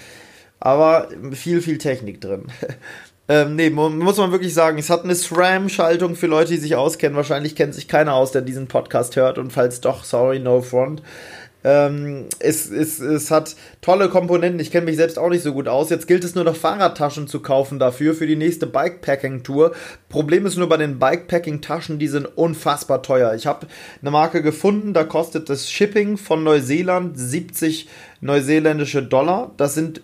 Aber viel, viel Technik drin. Ähm, nee, muss man wirklich sagen, es hat eine SRAM-Schaltung für Leute, die sich auskennen. Wahrscheinlich kennt sich keiner aus, der diesen Podcast hört. Und falls doch, sorry, no front. Ähm, es, es, es hat tolle Komponenten. Ich kenne mich selbst auch nicht so gut aus. Jetzt gilt es nur noch Fahrradtaschen zu kaufen dafür, für die nächste Bikepacking-Tour. Problem ist nur bei den Bikepacking-Taschen, die sind unfassbar teuer. Ich habe eine Marke gefunden, da kostet das Shipping von Neuseeland 70 neuseeländische Dollar. Das sind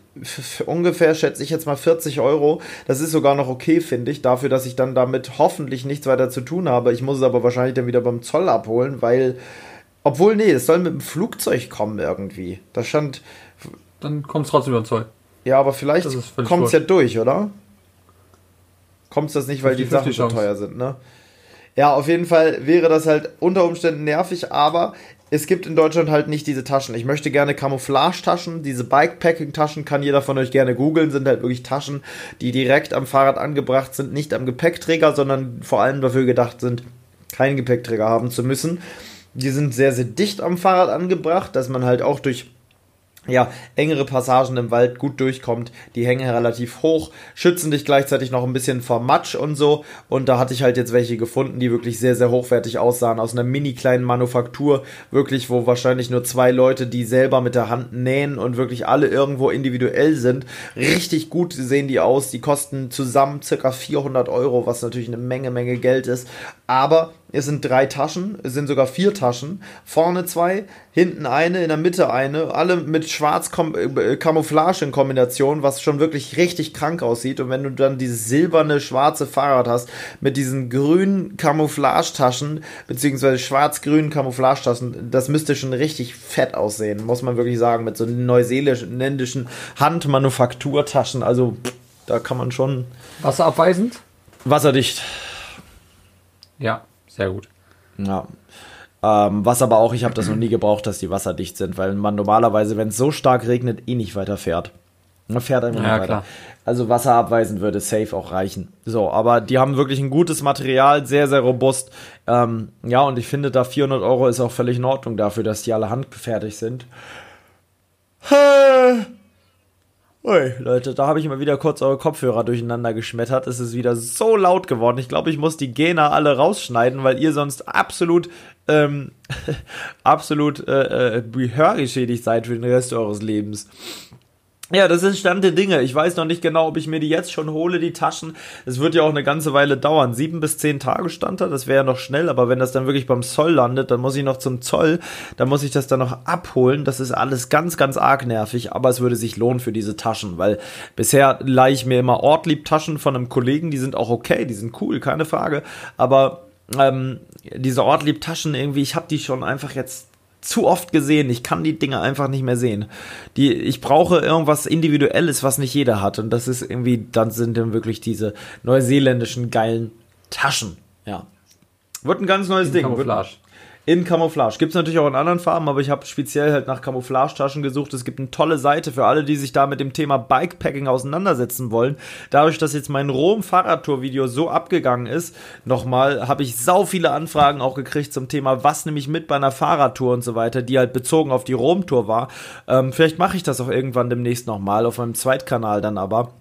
ungefähr, schätze ich jetzt mal 40 Euro. Das ist sogar noch okay, finde ich, dafür, dass ich dann damit hoffentlich nichts weiter zu tun habe. Ich muss es aber wahrscheinlich dann wieder beim Zoll abholen, weil obwohl, nee, es soll mit dem Flugzeug kommen irgendwie. Da stand. Dann kommt es trotzdem über den Zoll. Ja, aber vielleicht kommt es ja durch, oder? Kommt es das nicht, weil die Sachen so teuer sind, ne? Ja, auf jeden Fall wäre das halt unter Umständen nervig, aber es gibt in Deutschland halt nicht diese Taschen. Ich möchte gerne Camouflage-Taschen. Diese Bikepacking-Taschen kann jeder von euch gerne googeln. Sind halt wirklich Taschen, die direkt am Fahrrad angebracht sind, nicht am Gepäckträger, sondern vor allem dafür gedacht sind, keinen Gepäckträger haben zu müssen. Die sind sehr, sehr dicht am Fahrrad angebracht, dass man halt auch durch ja, engere Passagen im Wald gut durchkommt. Die hängen relativ hoch, schützen dich gleichzeitig noch ein bisschen vor Matsch und so. Und da hatte ich halt jetzt welche gefunden, die wirklich sehr, sehr hochwertig aussahen. Aus einer mini kleinen Manufaktur. Wirklich, wo wahrscheinlich nur zwei Leute, die selber mit der Hand nähen und wirklich alle irgendwo individuell sind. Richtig gut sehen die aus. Die kosten zusammen circa 400 Euro, was natürlich eine Menge, Menge Geld ist. Aber es sind drei Taschen, es sind sogar vier Taschen. Vorne zwei, hinten eine, in der Mitte eine. Alle mit schwarz äh, in Kombination, was schon wirklich richtig krank aussieht. Und wenn du dann dieses silberne, schwarze Fahrrad hast, mit diesen grünen Camouflage-Taschen, beziehungsweise schwarz-grünen Camouflage-Taschen, das müsste schon richtig fett aussehen, muss man wirklich sagen. Mit so neuseeländischen Handmanufakturtaschen. Also, da kann man schon. Wasserabweisend? Wasserdicht. Ja, sehr gut. Ja. Ähm, was aber auch, ich habe das noch nie gebraucht, dass die wasserdicht sind, weil man normalerweise, wenn es so stark regnet, eh nicht weiter fährt. Man fährt einfach ja, nicht weiter. Klar. Also wasserabweisend würde safe auch reichen. So, aber die haben wirklich ein gutes Material, sehr, sehr robust. Ähm, ja, und ich finde, da 400 Euro ist auch völlig in Ordnung dafür, dass die alle handfertig sind. Ui, Leute, da habe ich mal wieder kurz eure Kopfhörer durcheinander geschmettert. Es ist wieder so laut geworden. Ich glaube, ich muss die Gena alle rausschneiden, weil ihr sonst absolut, ähm, absolut äh, äh, hörgeschädigt seid für den Rest eures Lebens. Ja, das ist Stand der Dinge. Ich weiß noch nicht genau, ob ich mir die jetzt schon hole, die Taschen. Es wird ja auch eine ganze Weile dauern. Sieben bis zehn Tage stand da, das wäre ja noch schnell, aber wenn das dann wirklich beim Zoll landet, dann muss ich noch zum Zoll, dann muss ich das dann noch abholen. Das ist alles ganz, ganz arg nervig, aber es würde sich lohnen für diese Taschen, weil bisher leihe ich mir immer Ortlieb-Taschen von einem Kollegen, die sind auch okay, die sind cool, keine Frage, aber ähm, diese Ortlieb-Taschen irgendwie, ich habe die schon einfach jetzt zu oft gesehen. Ich kann die Dinge einfach nicht mehr sehen. Die, ich brauche irgendwas Individuelles, was nicht jeder hat. Und das ist irgendwie, dann sind dann wirklich diese neuseeländischen geilen Taschen. Ja. Wird ein ganz neues In Ding. Camouflage. In Camouflage. Gibt es natürlich auch in anderen Farben, aber ich habe speziell halt nach Camouflage-Taschen gesucht. Es gibt eine tolle Seite für alle, die sich da mit dem Thema Bikepacking auseinandersetzen wollen. Dadurch, dass jetzt mein Rom-Fahrradtour-Video so abgegangen ist, nochmal, habe ich sau viele Anfragen auch gekriegt zum Thema, was nehme ich mit bei einer Fahrradtour und so weiter, die halt bezogen auf die Rom-Tour war. Ähm, vielleicht mache ich das auch irgendwann demnächst nochmal, auf meinem Zweitkanal dann aber.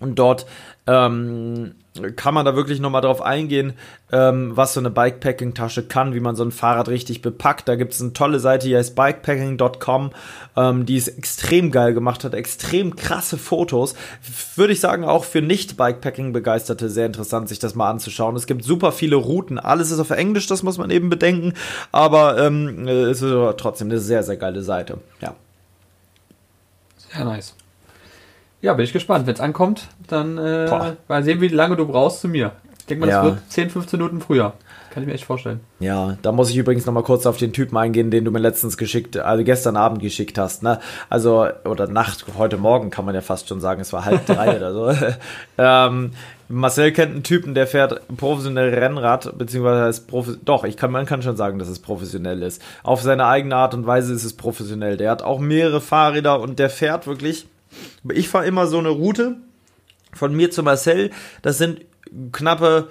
Und dort ähm, kann man da wirklich nochmal drauf eingehen, ähm, was so eine Bikepacking-Tasche kann, wie man so ein Fahrrad richtig bepackt. Da gibt es eine tolle Seite, die heißt bikepacking.com, ähm, die es extrem geil gemacht hat, extrem krasse Fotos. Würde ich sagen, auch für Nicht-Bikepacking-Begeisterte sehr interessant, sich das mal anzuschauen. Es gibt super viele Routen, alles ist auf Englisch, das muss man eben bedenken, aber ähm, es ist trotzdem eine sehr, sehr geile Seite. Ja. Sehr nice. Ja, bin ich gespannt. Wenn es ankommt, dann äh, mal sehen, wie lange du brauchst zu mir. Ich denke mal, ja. das wird 10, 15 Minuten früher. Kann ich mir echt vorstellen. Ja, da muss ich übrigens nochmal kurz auf den Typen eingehen, den du mir letztens geschickt, also gestern Abend geschickt hast, ne? Also, oder Nacht, heute Morgen kann man ja fast schon sagen, es war halb drei oder so. ähm, Marcel kennt einen Typen, der fährt professionell Rennrad, beziehungsweise ist Profi doch, ich kann, man kann schon sagen, dass es professionell ist. Auf seine eigene Art und Weise ist es professionell. Der hat auch mehrere Fahrräder und der fährt wirklich ich fahre immer so eine Route von mir zu Marcel. Das sind knappe,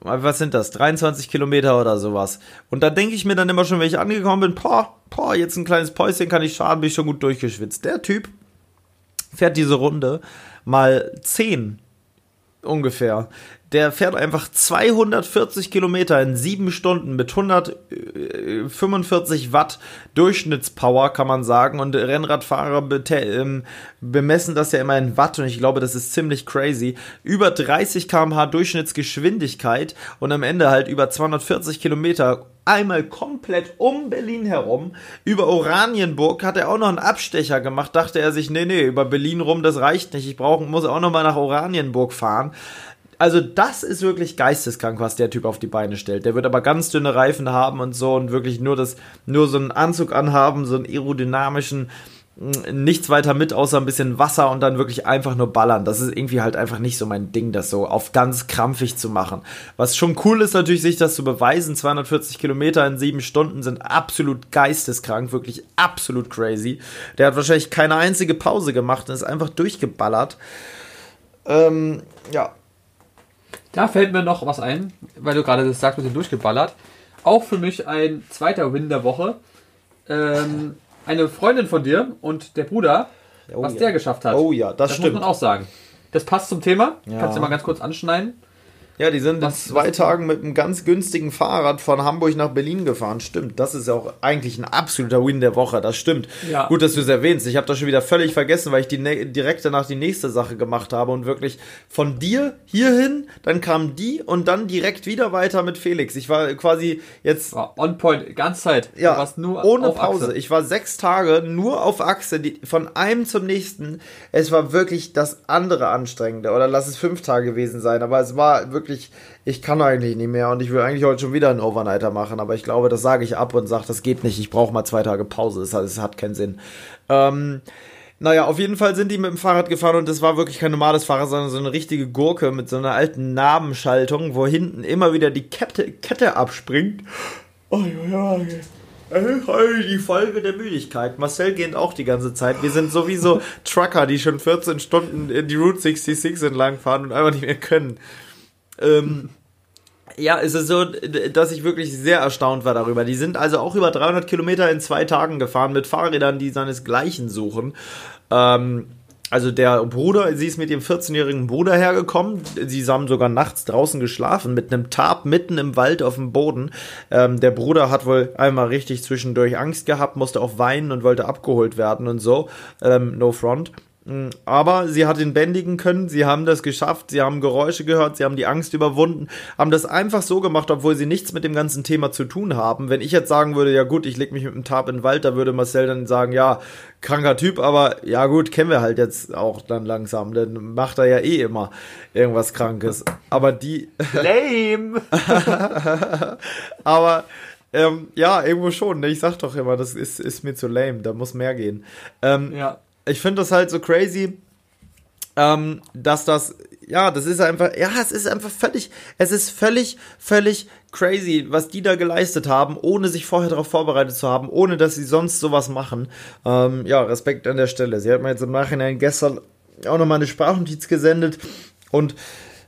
was sind das? 23 Kilometer oder sowas. Und da denke ich mir dann immer schon, wenn ich angekommen bin, boah, boah, jetzt ein kleines Päuschen kann ich fahren, bin ich schon gut durchgeschwitzt. Der Typ fährt diese Runde mal 10 ungefähr der fährt einfach 240 Kilometer in sieben Stunden mit 145 Watt Durchschnittspower, kann man sagen. Und Rennradfahrer ähm, bemessen das ja immer in Watt und ich glaube, das ist ziemlich crazy. Über 30 km/h Durchschnittsgeschwindigkeit und am Ende halt über 240 Kilometer einmal komplett um Berlin herum. Über Oranienburg hat er auch noch einen Abstecher gemacht. Dachte er sich, nee, nee, über Berlin rum, das reicht nicht. Ich brauche, muss auch noch mal nach Oranienburg fahren. Also das ist wirklich geisteskrank, was der Typ auf die Beine stellt. Der wird aber ganz dünne Reifen haben und so und wirklich nur das, nur so einen Anzug anhaben, so einen aerodynamischen, mm, nichts weiter mit, außer ein bisschen Wasser und dann wirklich einfach nur ballern. Das ist irgendwie halt einfach nicht so mein Ding, das so auf ganz krampfig zu machen. Was schon cool ist, natürlich, sich das zu beweisen. 240 Kilometer in sieben Stunden sind absolut geisteskrank, wirklich absolut crazy. Der hat wahrscheinlich keine einzige Pause gemacht und ist einfach durchgeballert. Ähm, ja, da fällt mir noch was ein, weil du gerade das sagst, wir sind durchgeballert. Auch für mich ein zweiter Win der Woche. Ähm, eine Freundin von dir und der Bruder, oh was ja. der geschafft hat. Oh ja, das, das stimmt. muss man auch sagen. Das passt zum Thema. Ja. Kannst du mal ganz kurz anschneiden. Ja, die sind in zwei Tagen mit einem ganz günstigen Fahrrad von Hamburg nach Berlin gefahren. Stimmt, das ist ja auch eigentlich ein absoluter Win der Woche. Das stimmt. Ja. Gut, dass du es erwähnst. Ich habe das schon wieder völlig vergessen, weil ich die direkt danach die nächste Sache gemacht habe und wirklich von dir hierhin, dann kam die und dann direkt wieder weiter mit Felix. Ich war quasi jetzt war on point, ganze Zeit. Ja, ohne Pause. Achse. Ich war sechs Tage nur auf Achse, die, von einem zum nächsten. Es war wirklich das andere anstrengende. Oder lass es fünf Tage gewesen sein, aber es war wirklich wirklich, ich kann eigentlich nicht mehr und ich will eigentlich heute schon wieder einen Overnighter machen, aber ich glaube, das sage ich ab und sage, das geht nicht, ich brauche mal zwei Tage Pause, das, das hat keinen Sinn. Ähm, naja, auf jeden Fall sind die mit dem Fahrrad gefahren und das war wirklich kein normales Fahrrad, sondern so eine richtige Gurke mit so einer alten Nabenschaltung, wo hinten immer wieder die Kette, Kette abspringt. Oh, ja, ja. Die Folge der Müdigkeit. Marcel geht auch die ganze Zeit. Wir sind sowieso Trucker, die schon 14 Stunden in die Route 66 entlang fahren und einfach nicht mehr können. Ähm, ja, es ist so, dass ich wirklich sehr erstaunt war darüber. Die sind also auch über 300 Kilometer in zwei Tagen gefahren mit Fahrrädern, die seinesgleichen suchen. Ähm, also der Bruder, sie ist mit ihrem 14-jährigen Bruder hergekommen. Sie haben sogar nachts draußen geschlafen mit einem Tarp mitten im Wald auf dem Boden. Ähm, der Bruder hat wohl einmal richtig zwischendurch Angst gehabt, musste auch weinen und wollte abgeholt werden und so. Ähm, no front. Mm, aber sie hat ihn bändigen können, sie haben das geschafft, sie haben Geräusche gehört, sie haben die Angst überwunden, haben das einfach so gemacht, obwohl sie nichts mit dem ganzen Thema zu tun haben. Wenn ich jetzt sagen würde, ja gut, ich leg mich mit dem Tab in den Wald, da würde Marcel dann sagen, ja, kranker Typ, aber ja gut, kennen wir halt jetzt auch dann langsam, dann macht er ja eh immer irgendwas Krankes. Aber die... Lame! aber... Ähm, ja, irgendwo schon. Ne? Ich sag doch immer, das ist, ist mir zu lame, da muss mehr gehen. Ähm, ja ich finde das halt so crazy. ähm, dass das, ja, das ist einfach, ja, es ist einfach völlig, es ist völlig, völlig crazy, was die da geleistet haben, ohne sich vorher darauf vorbereitet zu haben, ohne dass sie sonst sowas machen. Ähm, ja, Respekt an der Stelle. Sie hat mir jetzt im Nachhinein gestern auch nochmal eine Sprachnotiz gesendet und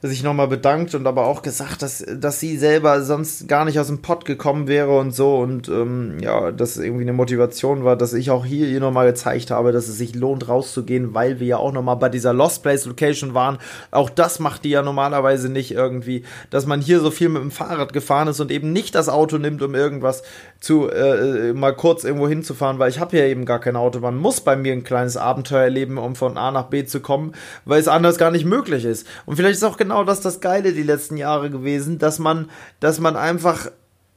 sich nochmal bedankt und aber auch gesagt, dass, dass sie selber sonst gar nicht aus dem Pott gekommen wäre und so und ähm, ja, dass irgendwie eine Motivation war, dass ich auch hier ihr nochmal gezeigt habe, dass es sich lohnt rauszugehen, weil wir ja auch nochmal bei dieser Lost Place Location waren. Auch das macht die ja normalerweise nicht irgendwie, dass man hier so viel mit dem Fahrrad gefahren ist und eben nicht das Auto nimmt, um irgendwas zu äh, äh mal kurz irgendwo hinzufahren, weil ich habe ja eben gar kein Auto. Man muss bei mir ein kleines Abenteuer erleben, um von A nach B zu kommen, weil es anders gar nicht möglich ist. Und vielleicht ist auch genau genau das das Geile die letzten Jahre gewesen, dass man, dass man einfach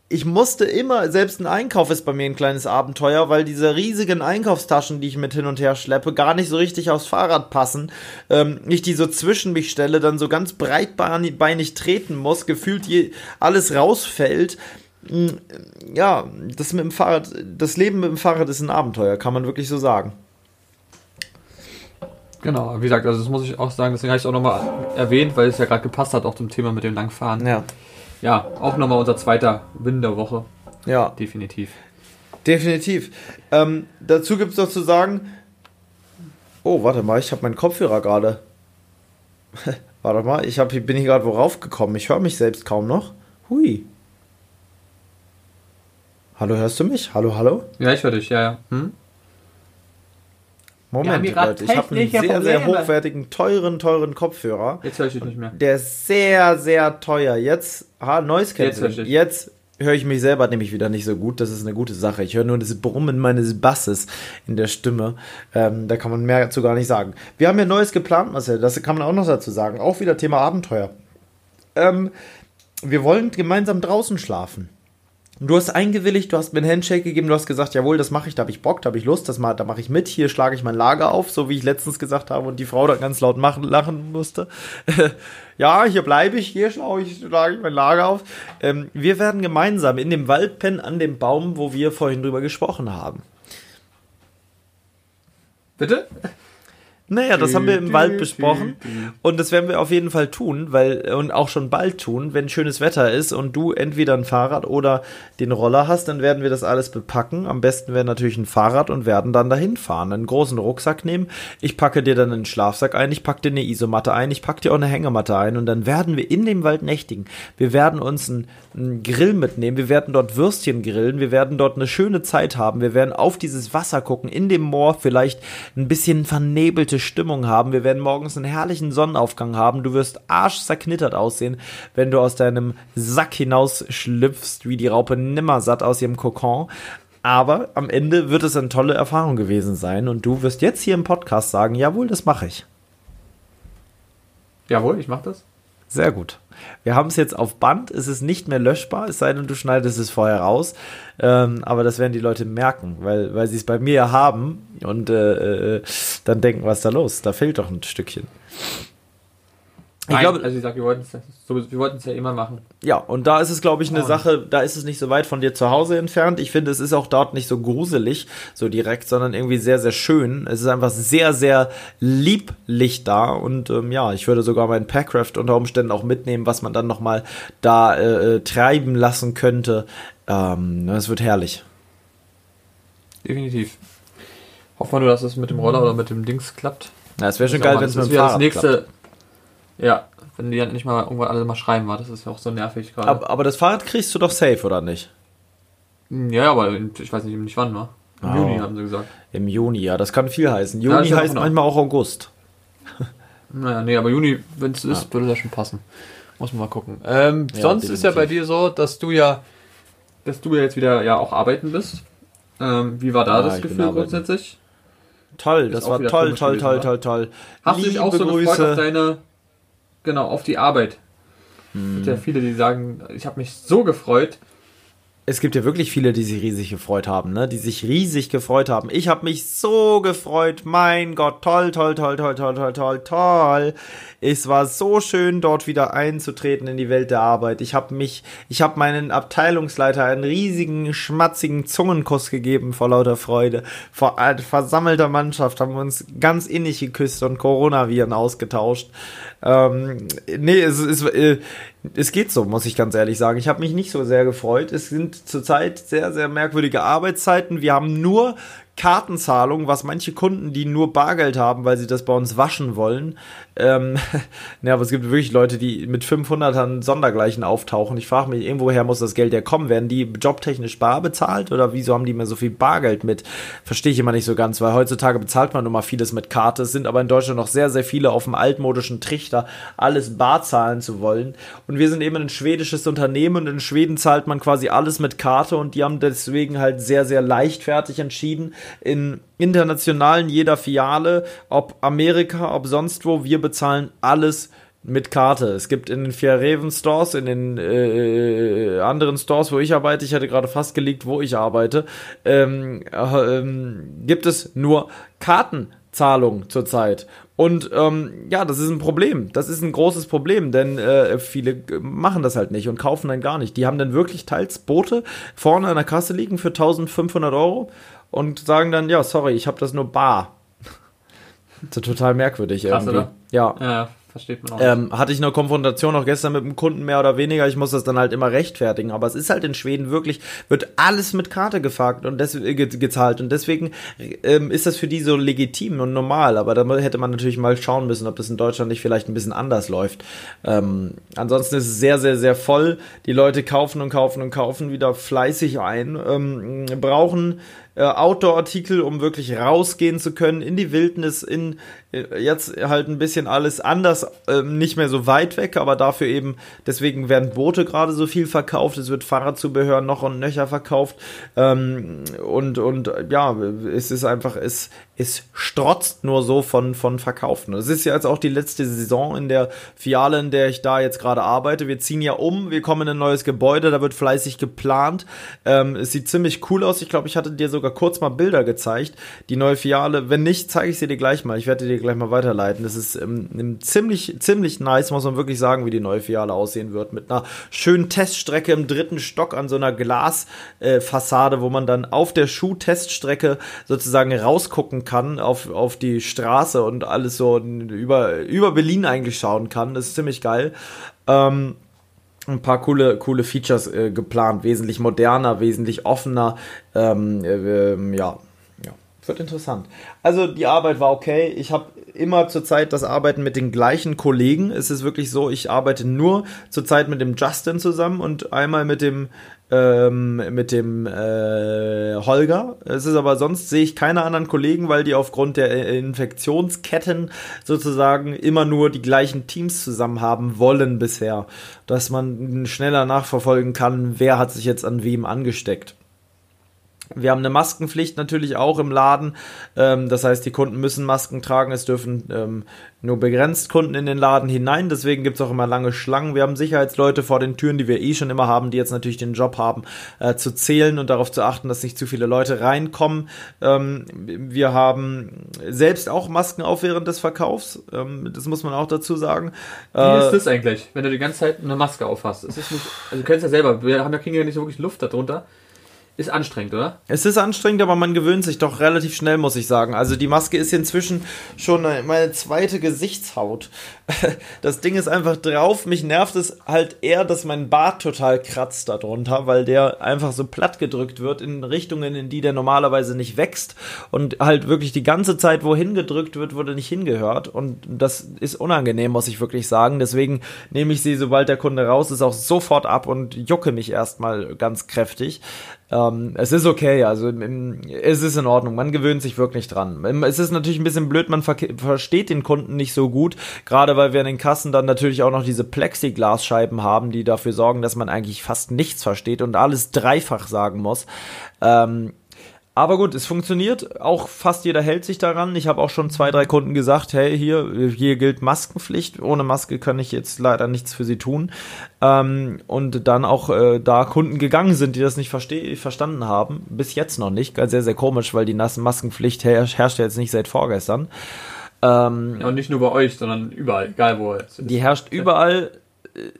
ich musste immer, selbst ein Einkauf ist bei mir ein kleines Abenteuer, weil diese riesigen Einkaufstaschen, die ich mit hin und her schleppe, gar nicht so richtig aufs Fahrrad passen. Ähm, ich die so zwischen mich stelle, dann so ganz breitbeinig treten muss, gefühlt je, alles rausfällt. Hm, ja, das mit dem Fahrrad, das Leben mit dem Fahrrad ist ein Abenteuer, kann man wirklich so sagen. Genau, wie gesagt, also das muss ich auch sagen, deswegen habe ich es auch nochmal erwähnt, weil es ja gerade gepasst hat, auch zum Thema mit dem Langfahren. Ja. Ja, auch nochmal unser zweiter Win der Woche. Ja. Definitiv. Definitiv. Ähm, dazu gibt es noch zu sagen, oh, warte mal, ich habe meinen Kopfhörer gerade. warte mal, ich hab, bin hier gerade worauf gekommen. Ich höre mich selbst kaum noch. Hui. Hallo, hörst du mich? Hallo, hallo? Ja, ich höre dich, ja, ja. Hm? Moment, Leute, ich habe einen sehr, Probleme. sehr hochwertigen, teuren, teuren Kopfhörer. Jetzt höre ich dich nicht mehr. Der ist sehr, sehr teuer. Jetzt, ha, Noise Cancelling. Jetzt, Jetzt höre ich mich selber nämlich wieder nicht so gut. Das ist eine gute Sache. Ich höre nur das Brummen meines Basses in der Stimme. Ähm, da kann man mehr dazu gar nicht sagen. Wir haben ja Neues geplant, Marcel. Das kann man auch noch dazu sagen. Auch wieder Thema Abenteuer. Ähm, wir wollen gemeinsam draußen schlafen. Du hast eingewilligt, du hast mir einen Handshake gegeben, du hast gesagt, jawohl, das mache ich, da habe ich Bock, da habe ich Lust, das mal, da mache ich mit, hier schlage ich mein Lager auf, so wie ich letztens gesagt habe und die Frau dann ganz laut machen, lachen musste. ja, hier bleibe ich, hier schlage ich, schlage ich mein Lager auf. Ähm, wir werden gemeinsam in dem Wald pennen an dem Baum, wo wir vorhin drüber gesprochen haben. Bitte? Naja, das haben wir im Wald besprochen und das werden wir auf jeden Fall tun, weil und auch schon bald tun, wenn schönes Wetter ist und du entweder ein Fahrrad oder den Roller hast, dann werden wir das alles bepacken. Am besten wäre natürlich ein Fahrrad und werden dann dahin fahren, einen großen Rucksack nehmen. Ich packe dir dann einen Schlafsack ein, ich packe dir eine Isomatte ein, ich packe dir auch eine Hängematte ein und dann werden wir in dem Wald nächtigen. Wir werden uns einen, einen Grill mitnehmen, wir werden dort Würstchen grillen, wir werden dort eine schöne Zeit haben, wir werden auf dieses Wasser gucken, in dem Moor vielleicht ein bisschen vernebelte gute Stimmung haben. Wir werden morgens einen herrlichen Sonnenaufgang haben. Du wirst arschzerknittert aussehen, wenn du aus deinem Sack hinaus schlüpfst, wie die Raupe nimmersatt aus ihrem Kokon. Aber am Ende wird es eine tolle Erfahrung gewesen sein und du wirst jetzt hier im Podcast sagen, jawohl, das mache ich. Jawohl, ich mache das. Sehr gut. Wir haben es jetzt auf Band, es ist nicht mehr löschbar, es sei denn, du schneidest es vorher raus. Ähm, aber das werden die Leute merken, weil, weil sie es bei mir haben und äh, äh, dann denken, was ist da los? Da fehlt doch ein Stückchen. Ich glaube, also ich sag, wir wollten es ja immer machen. Ja, und da ist es, glaube ich, eine oh. Sache, da ist es nicht so weit von dir zu Hause entfernt. Ich finde, es ist auch dort nicht so gruselig, so direkt, sondern irgendwie sehr, sehr schön. Es ist einfach sehr, sehr lieblich da und ähm, ja, ich würde sogar meinen Packraft unter Umständen auch mitnehmen, was man dann nochmal da äh, äh, treiben lassen könnte. Ähm, es wird herrlich. Definitiv. Hoffen wir nur, dass es mit dem Roller oder mit dem Dings klappt. Ja, es wäre schon geil, wenn es mit dem Fahrrad das nächste, klappt. Ja, wenn die dann nicht mal irgendwann alle mal schreiben war, das ist ja auch so nervig gerade. Aber, aber, das Fahrrad kriegst du doch safe, oder nicht? Ja, aber ich weiß nicht, nicht wann, war. Im oh. Juni haben sie gesagt. Im Juni, ja, das kann viel heißen. Juni ja, heißt manchmal auch August. Naja, nee, aber Juni, wenn es ist, ja. würde das schon passen. Muss man mal gucken. Ähm, ja, sonst definitiv. ist ja bei dir so, dass du ja, dass du ja jetzt wieder ja auch arbeiten bist. Ähm, wie war da das Gefühl grundsätzlich? Toll, das war toll, toll, toll, toll, toll. Hast du dich auch so Grüße. gefreut auf deine Genau, auf die Arbeit. Hm. Es gibt ja viele, die sagen, ich habe mich so gefreut. Es gibt ja wirklich viele, die sich riesig gefreut haben, ne? Die sich riesig gefreut haben. Ich habe mich so gefreut. Mein Gott, toll, toll, toll, toll, toll, toll, toll, toll. Es war so schön, dort wieder einzutreten in die Welt der Arbeit. Ich habe mich, ich habe meinen Abteilungsleiter einen riesigen, schmatzigen Zungenkuss gegeben vor lauter Freude. Vor versammelter Mannschaft haben wir uns ganz innig geküsst und Coronaviren ausgetauscht. Ähm, nee, es ist, äh, es geht so, muss ich ganz ehrlich sagen. Ich habe mich nicht so sehr gefreut. Es sind zurzeit sehr, sehr merkwürdige Arbeitszeiten. Wir haben nur Kartenzahlung, was manche Kunden, die nur Bargeld haben, weil sie das bei uns waschen wollen. Ähm, ja, aber es gibt wirklich Leute, die mit 500ern Sondergleichen auftauchen. Ich frage mich, irgendwoher muss das Geld ja kommen. Werden die jobtechnisch bar bezahlt oder wieso haben die mehr so viel Bargeld mit? Verstehe ich immer nicht so ganz, weil heutzutage bezahlt man nun mal vieles mit Karte. Es sind aber in Deutschland noch sehr, sehr viele auf dem altmodischen Trichter, alles bar zahlen zu wollen. Und wir sind eben ein schwedisches Unternehmen und in Schweden zahlt man quasi alles mit Karte und die haben deswegen halt sehr, sehr leichtfertig entschieden, in internationalen jeder Filiale, ob Amerika, ob sonst wo, wir bezahlen alles mit Karte. Es gibt in den vier Reven Stores, in den äh, anderen Stores, wo ich arbeite, ich hatte gerade fast gelegt, wo ich arbeite, ähm, äh, ähm, gibt es nur Kartenzahlung zurzeit. Und ähm, ja, das ist ein Problem. Das ist ein großes Problem, denn äh, viele machen das halt nicht und kaufen dann gar nicht. Die haben dann wirklich teils Boote vorne an der Kasse liegen für 1500 Euro und sagen dann, ja, sorry, ich habe das nur bar. das ist total merkwürdig Krass, irgendwie. Oder? Ja. ja, versteht man auch. Ähm, hatte ich eine Konfrontation auch gestern mit einem Kunden mehr oder weniger. Ich muss das dann halt immer rechtfertigen. Aber es ist halt in Schweden wirklich, wird alles mit Karte gefragt und deswegen äh, gezahlt. Und deswegen ähm, ist das für die so legitim und normal. Aber da hätte man natürlich mal schauen müssen, ob das in Deutschland nicht vielleicht ein bisschen anders läuft. Ähm, ansonsten ist es sehr, sehr, sehr voll. Die Leute kaufen und kaufen und kaufen wieder fleißig ein. Ähm, brauchen äh, Outdoor-Artikel, um wirklich rausgehen zu können in die Wildnis, in äh, jetzt halt ein bisschen alles anders, äh, nicht mehr so weit weg, aber dafür eben, deswegen werden Boote gerade so viel verkauft, es wird Fahrradzubehör noch und nöcher verkauft ähm, und, und ja, es ist einfach, es, es strotzt nur so von, von Verkaufen. Es ist ja jetzt auch die letzte Saison in der Fiale, in der ich da jetzt gerade arbeite. Wir ziehen ja um, wir kommen in ein neues Gebäude, da wird fleißig geplant. Ähm, es sieht ziemlich cool aus. Ich glaube, ich hatte dir sogar kurz mal Bilder gezeigt. Die neue Fiale, wenn nicht, zeige ich sie dir gleich mal. Ich werde dir gleich mal weiterleiten. Das ist ähm, ziemlich, ziemlich nice, muss man wirklich sagen, wie die neue Fiale aussehen wird. Mit einer schönen Teststrecke im dritten Stock an so einer Glasfassade, äh, wo man dann auf der Schuhteststrecke sozusagen rausgucken kann auf, auf die Straße und alles so über, über Berlin eigentlich schauen kann. Das ist ziemlich geil. Ähm, ein paar coole, coole Features äh, geplant, wesentlich moderner, wesentlich offener. Ähm, äh, ähm, ja, ja, wird interessant. Also die Arbeit war okay. Ich habe immer zurzeit das Arbeiten mit den gleichen Kollegen. Es ist wirklich so, ich arbeite nur zurzeit mit dem Justin zusammen und einmal mit dem ähm, mit dem äh, Holger. Es ist aber sonst sehe ich keine anderen Kollegen, weil die aufgrund der äh, Infektionsketten sozusagen immer nur die gleichen Teams zusammen haben wollen bisher, dass man schneller nachverfolgen kann, wer hat sich jetzt an wem angesteckt. Wir haben eine Maskenpflicht natürlich auch im Laden. Ähm, das heißt, die Kunden müssen Masken tragen. Es dürfen ähm, nur begrenzt Kunden in den Laden hinein. Deswegen gibt es auch immer lange Schlangen. Wir haben Sicherheitsleute vor den Türen, die wir eh schon immer haben, die jetzt natürlich den Job haben, äh, zu zählen und darauf zu achten, dass nicht zu viele Leute reinkommen. Ähm, wir haben selbst auch Masken auf während des Verkaufs. Ähm, das muss man auch dazu sagen. Wie äh, ist das eigentlich, wenn du die ganze Zeit eine Maske aufhast? Ist nicht, also du kennst ja selber, wir haben ja kriegen ja nicht so wirklich Luft darunter. Ist anstrengend, oder? Es ist anstrengend, aber man gewöhnt sich doch relativ schnell, muss ich sagen. Also die Maske ist inzwischen schon meine zweite Gesichtshaut. Das Ding ist einfach drauf. Mich nervt es halt eher, dass mein Bart total kratzt darunter, weil der einfach so platt gedrückt wird in Richtungen, in die der normalerweise nicht wächst und halt wirklich die ganze Zeit wohin gedrückt wird, wo der nicht hingehört. Und das ist unangenehm, muss ich wirklich sagen. Deswegen nehme ich sie, sobald der Kunde raus ist, auch sofort ab und jucke mich erstmal ganz kräftig. Ähm, es ist okay, also es ist in Ordnung, man gewöhnt sich wirklich dran. Es ist natürlich ein bisschen blöd, man ver versteht den Kunden nicht so gut, gerade weil wir in den Kassen dann natürlich auch noch diese Plexiglasscheiben haben, die dafür sorgen, dass man eigentlich fast nichts versteht und alles dreifach sagen muss. Ähm, Aber gut, es funktioniert. Auch fast jeder hält sich daran. Ich habe auch schon zwei, drei Kunden gesagt, hey, hier, hier gilt Maskenpflicht. Ohne Maske kann ich jetzt leider nichts für sie tun. Ähm, und dann auch äh, da Kunden gegangen sind, die das nicht verstanden haben. Bis jetzt noch nicht. Sehr, sehr komisch, weil die nassen Maskenpflicht her herrscht jetzt nicht seit vorgestern. Ähm, ja, und nicht nur bei euch, sondern überall, egal wo. Die herrscht überall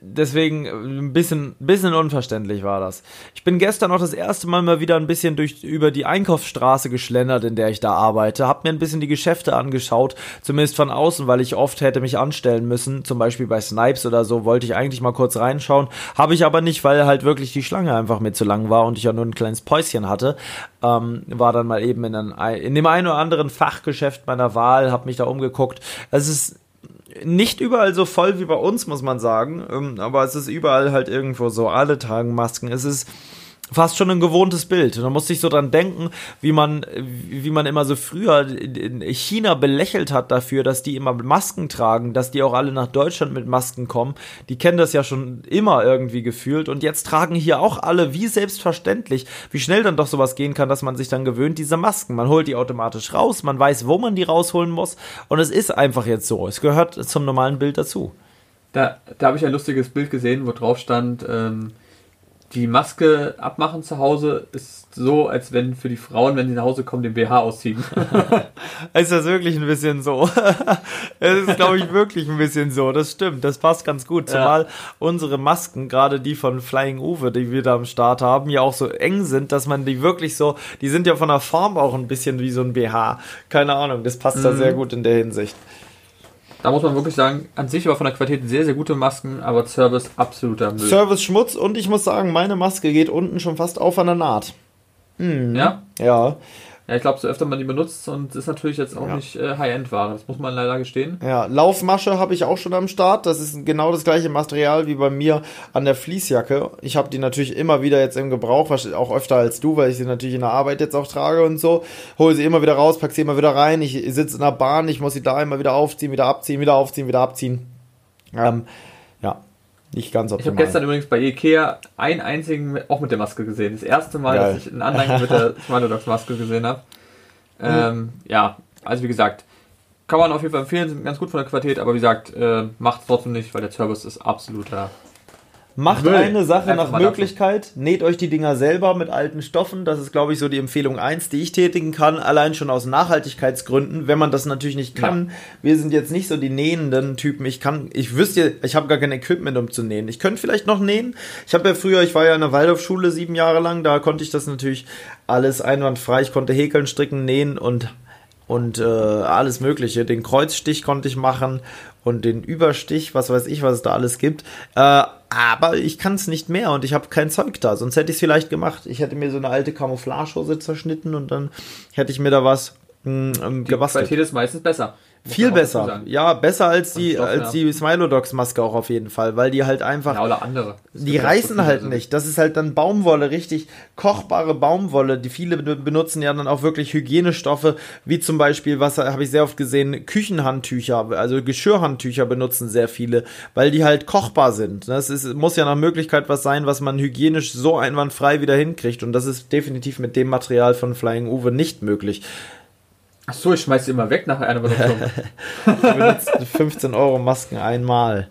deswegen ein bisschen, bisschen unverständlich war das. Ich bin gestern auch das erste Mal mal wieder ein bisschen durch, über die Einkaufsstraße geschlendert, in der ich da arbeite. Hab mir ein bisschen die Geschäfte angeschaut, zumindest von außen, weil ich oft hätte mich anstellen müssen. Zum Beispiel bei Snipes oder so wollte ich eigentlich mal kurz reinschauen. Habe ich aber nicht, weil halt wirklich die Schlange einfach mir zu lang war und ich ja nur ein kleines Päuschen hatte. Ähm, war dann mal eben in, ein, in dem einen oder anderen Fachgeschäft meiner Wahl, hab mich da umgeguckt. Es ist nicht überall so voll wie bei uns, muss man sagen. Ähm, aber es ist überall halt irgendwo so. Alle tragen Masken. Es ist fast schon ein gewohntes Bild. Und da musste ich so dran denken, wie man, wie man immer so früher in China belächelt hat dafür, dass die immer Masken tragen, dass die auch alle nach Deutschland mit Masken kommen. Die kennen das ja schon immer irgendwie gefühlt und jetzt tragen hier auch alle wie selbstverständlich, wie schnell dann doch sowas gehen kann, dass man sich dann gewöhnt, diese Masken. Man holt die automatisch raus, man weiß, wo man die rausholen muss und es ist einfach jetzt so. Es gehört zum normalen Bild dazu. Da, da habe ich ein lustiges Bild gesehen, wo drauf stand, ähm die Maske abmachen zu Hause ist so, als wenn für die Frauen, wenn sie nach Hause kommen, den BH ausziehen. ist das wirklich ein bisschen so? es ist, glaube ich, wirklich ein bisschen so. Das stimmt. Das passt ganz gut. Zumal ja. unsere Masken, gerade die von Flying Uwe, die wir da am Start haben, ja auch so eng sind, dass man die wirklich so, die sind ja von der Form auch ein bisschen wie so ein BH. Keine Ahnung. Das passt mhm. da sehr gut in der Hinsicht. Da muss man wirklich sagen, an sich war von der Qualität sehr, sehr gute Masken, aber Service absoluter Müll. Service Schmutz und ich muss sagen, meine Maske geht unten schon fast auf an der Naht. Mhm. Ja? Ja. Ja, ich glaube, so öfter man die benutzt und ist natürlich jetzt auch ja. nicht äh, High-End-Ware. Das muss man leider gestehen. Ja, Laufmasche habe ich auch schon am Start. Das ist genau das gleiche Material wie bei mir an der Fließjacke. Ich habe die natürlich immer wieder jetzt im Gebrauch, auch öfter als du, weil ich sie natürlich in der Arbeit jetzt auch trage und so. Hole sie immer wieder raus, pack sie immer wieder rein. Ich sitze in der Bahn, ich muss sie da immer wieder aufziehen, wieder abziehen, wieder aufziehen, wieder abziehen. Ähm, ja, nicht ganz optimal. Ich habe gestern übrigens bei Ikea einen einzigen auch mit der Maske gesehen. Das erste Mal, Geil. dass ich einen anderen mit der Smilodogs Maske gesehen habe. Ähm, mhm. Ja, also wie gesagt, kann man auf jeden Fall empfehlen, sind ganz gut von der Qualität, aber wie gesagt, äh, macht es trotzdem nicht, weil der Service ist absoluter Macht Müll. eine Sache Einfach nach Möglichkeit, näht euch die Dinger selber mit alten Stoffen. Das ist, glaube ich, so die Empfehlung eins, die ich tätigen kann, allein schon aus Nachhaltigkeitsgründen, wenn man das natürlich nicht kann. Ja. Wir sind jetzt nicht so die nähenden Typen. Ich kann, ich wüsste, ich habe gar kein Equipment, um zu nähen. Ich könnte vielleicht noch nähen. Ich habe ja früher, ich war ja in der Waldorfschule sieben Jahre lang, da konnte ich das natürlich alles einwandfrei. Ich konnte häkeln, stricken, nähen und und äh, alles Mögliche. Den Kreuzstich konnte ich machen und den Überstich, was weiß ich, was es da alles gibt. Äh, aber ich kann es nicht mehr und ich habe kein Zeug da, sonst hätte ich es vielleicht gemacht. Ich hätte mir so eine alte Camouflagehose zerschnitten und dann hätte ich mir da was mh, hm, gebastelt. Die Qualität ist meistens besser. Viel besser. Ja, besser als die, Stoff, als ja. die Smilodogs-Maske auch auf jeden Fall, weil die halt einfach. Ja, oder andere. die reißen halt nicht. Das ist halt dann Baumwolle, richtig kochbare Baumwolle. Die viele benutzen ja dann auch wirklich Hygienestoffe, wie zum Beispiel, was habe ich sehr oft gesehen, Küchenhandtücher, also Geschirrhandtücher benutzen sehr viele, weil die halt kochbar sind. Das ist, muss ja nach Möglichkeit was sein, was man hygienisch so einwandfrei wieder hinkriegt. Und das ist definitiv mit dem Material von Flying Uwe nicht möglich. Ach so, ich schmeiß die immer weg nach einer Benutzung. du benutzt 15 Euro Masken einmal.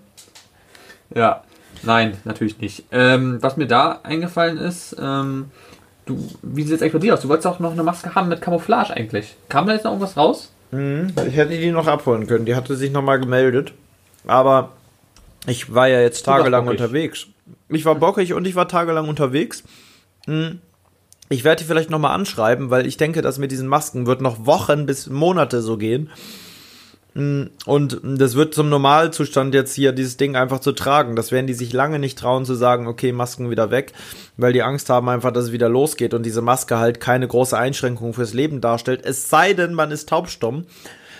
Ja, nein, natürlich nicht. Ähm, was mir da eingefallen ist, ähm, du, wie sieht es eigentlich bei dir aus? Du wolltest auch noch eine Maske haben mit Camouflage eigentlich. Kam da jetzt noch irgendwas raus? Mhm, ich hätte die noch abholen können. Die hatte sich nochmal gemeldet. Aber ich war ja jetzt tagelang unterwegs. Ich war bockig und ich war tagelang unterwegs. Mhm. Ich werde die vielleicht nochmal anschreiben, weil ich denke, dass mit diesen Masken wird noch Wochen bis Monate so gehen. Mm, und das wird zum Normalzustand jetzt hier, dieses Ding einfach zu tragen. Das werden die sich lange nicht trauen zu sagen, okay, Masken wieder weg, weil die Angst haben einfach, dass es wieder losgeht und diese Maske halt keine große Einschränkung fürs Leben darstellt. Es sei denn, man ist taubstumm.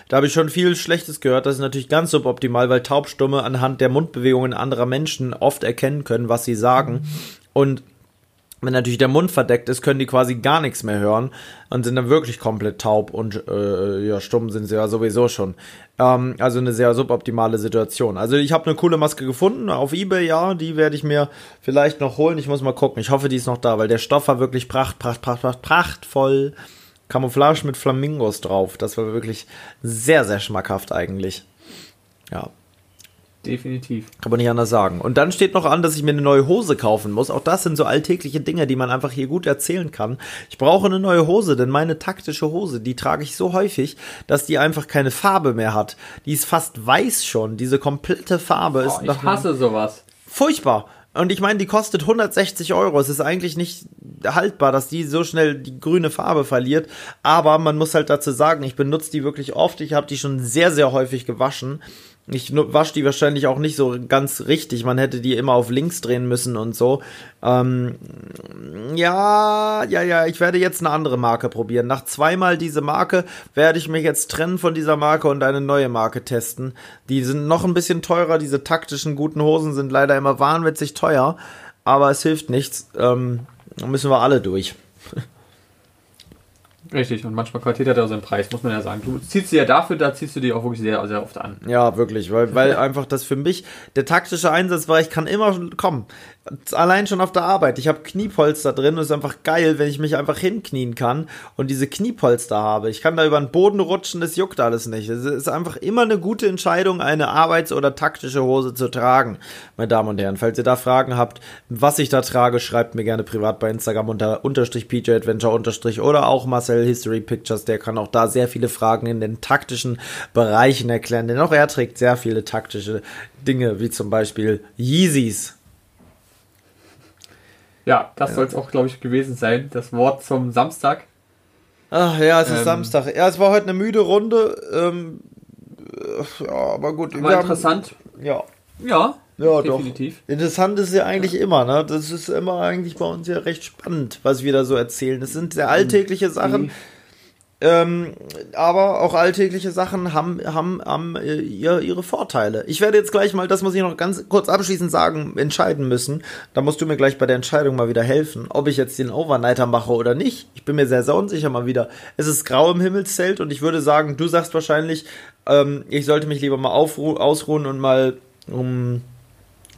Da habe ich schon viel Schlechtes gehört. Das ist natürlich ganz suboptimal, weil Taubstumme anhand der Mundbewegungen anderer Menschen oft erkennen können, was sie sagen. Und wenn natürlich der Mund verdeckt ist, können die quasi gar nichts mehr hören und sind dann wirklich komplett taub und äh, ja, stumm sind sie ja sowieso schon. Ähm, also eine sehr suboptimale Situation. Also ich habe eine coole Maske gefunden auf eBay, ja, die werde ich mir vielleicht noch holen. Ich muss mal gucken. Ich hoffe, die ist noch da, weil der Stoff war wirklich pracht, pracht, pracht, pracht prachtvoll. Camouflage mit Flamingos drauf. Das war wirklich sehr, sehr schmackhaft eigentlich. Ja, Definitiv. kann man nicht anders sagen. Und dann steht noch an, dass ich mir eine neue Hose kaufen muss. Auch das sind so alltägliche Dinge, die man einfach hier gut erzählen kann. Ich brauche eine neue Hose, denn meine taktische Hose, die trage ich so häufig, dass die einfach keine Farbe mehr hat. Die ist fast weiß schon. Diese komplette Farbe ist Oh, ich nach hasse sowas. furchtbar. Und ich meine, die kostet 160 Euro. Es ist eigentlich nicht haltbar, dass die so schnell die grüne Farbe verliert. Aber man muss halt dazu sagen, ich benutze die wirklich oft. Ich habe die schon sehr, sehr häufig gewaschen. Ich wasche die wahrscheinlich auch nicht so ganz richtig. Man hätte die immer auf links drehen müssen und so. Ähm, ja, ja, ja, ich werde jetzt eine andere Marke probieren. Nach zweimal diese Marke werde ich mich jetzt trennen von dieser Marke und eine neue Marke testen. Die sind noch ein bisschen teurer. Diese taktischen guten Hosen sind leider immer wahnwitzig teuer. Aber es hilft nichts. Ähm, müssen wir alle durch. Richtig, und manchmal Qualität hat ja seinen Preis, muss man ja sagen. Du ziehst sie ja dafür, da ziehst du die auch wirklich sehr, sehr oft an. Ja, wirklich, weil, weil einfach das für mich der taktische Einsatz war, ich kann immer kommen. Allein schon auf der Arbeit. Ich habe Kniepolster drin und es ist einfach geil, wenn ich mich einfach hinknien kann und diese Kniepolster habe. Ich kann da über den Boden rutschen, das juckt alles nicht. Es ist einfach immer eine gute Entscheidung, eine arbeits- oder taktische Hose zu tragen, meine Damen und Herren. Falls ihr da Fragen habt, was ich da trage, schreibt mir gerne privat bei Instagram unter unterstrich PJ Adventure unterstrich oder auch Marcel History Pictures. Der kann auch da sehr viele Fragen in den taktischen Bereichen erklären, denn auch er trägt sehr viele taktische Dinge, wie zum Beispiel Yeezys. Ja, das soll es auch, glaube ich, gewesen sein. Das Wort zum Samstag. Ach ja, es ist Ähm. Samstag. Ja, es war heute eine müde Runde. Ähm, äh, ja, aber gut. War wir haben- interessant. Ja, Ja, ja definitiv. doch. Interessant ist ja eigentlich immer, ne? Das ist immer eigentlich bei uns ja recht spannend, was wir da so erzählen. Das sind sehr alltägliche Sachen. Ähm, aber auch alltägliche Sachen haben, haben, haben äh, ihr, ihre Vorteile. Ich werde jetzt gleich mal, das muss ich noch ganz kurz abschließend sagen, entscheiden müssen. Da musst du mir gleich bei der Entscheidung mal wieder helfen, ob ich jetzt den Overnighter mache oder nicht. Ich bin mir sehr, sehr unsicher mal wieder. Es ist grau im Himmelszelt und ich würde sagen, du sagst wahrscheinlich, ähm, ich sollte mich lieber mal ausruhen und mal um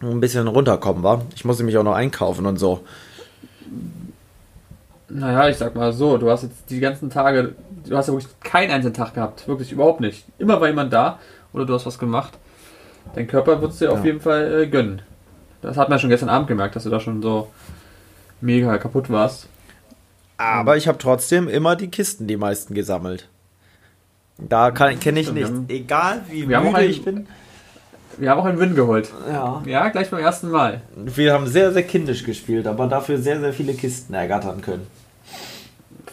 ein bisschen runterkommen, wa? Ich muss nämlich auch noch einkaufen und so. Naja, ich sag mal so, du hast jetzt die ganzen Tage, du hast ja wirklich keinen einzelnen Tag gehabt. Wirklich überhaupt nicht. Immer war jemand da oder du hast was gemacht. Dein Körper wird es dir auf Ja. jeden Fall äh, gönnen. Das hat man ja schon gestern Abend gemerkt, dass du da schon so mega kaputt warst. Aber ich habe trotzdem immer die Kisten die meisten gesammelt. Da kenne ich nichts. Egal wie wir müde einen- ich bin. Wir haben auch einen Win geholt. Ja. Ja, gleich beim ersten Mal. Wir haben sehr, sehr kindisch gespielt, aber dafür sehr, sehr viele Kisten ergattern können.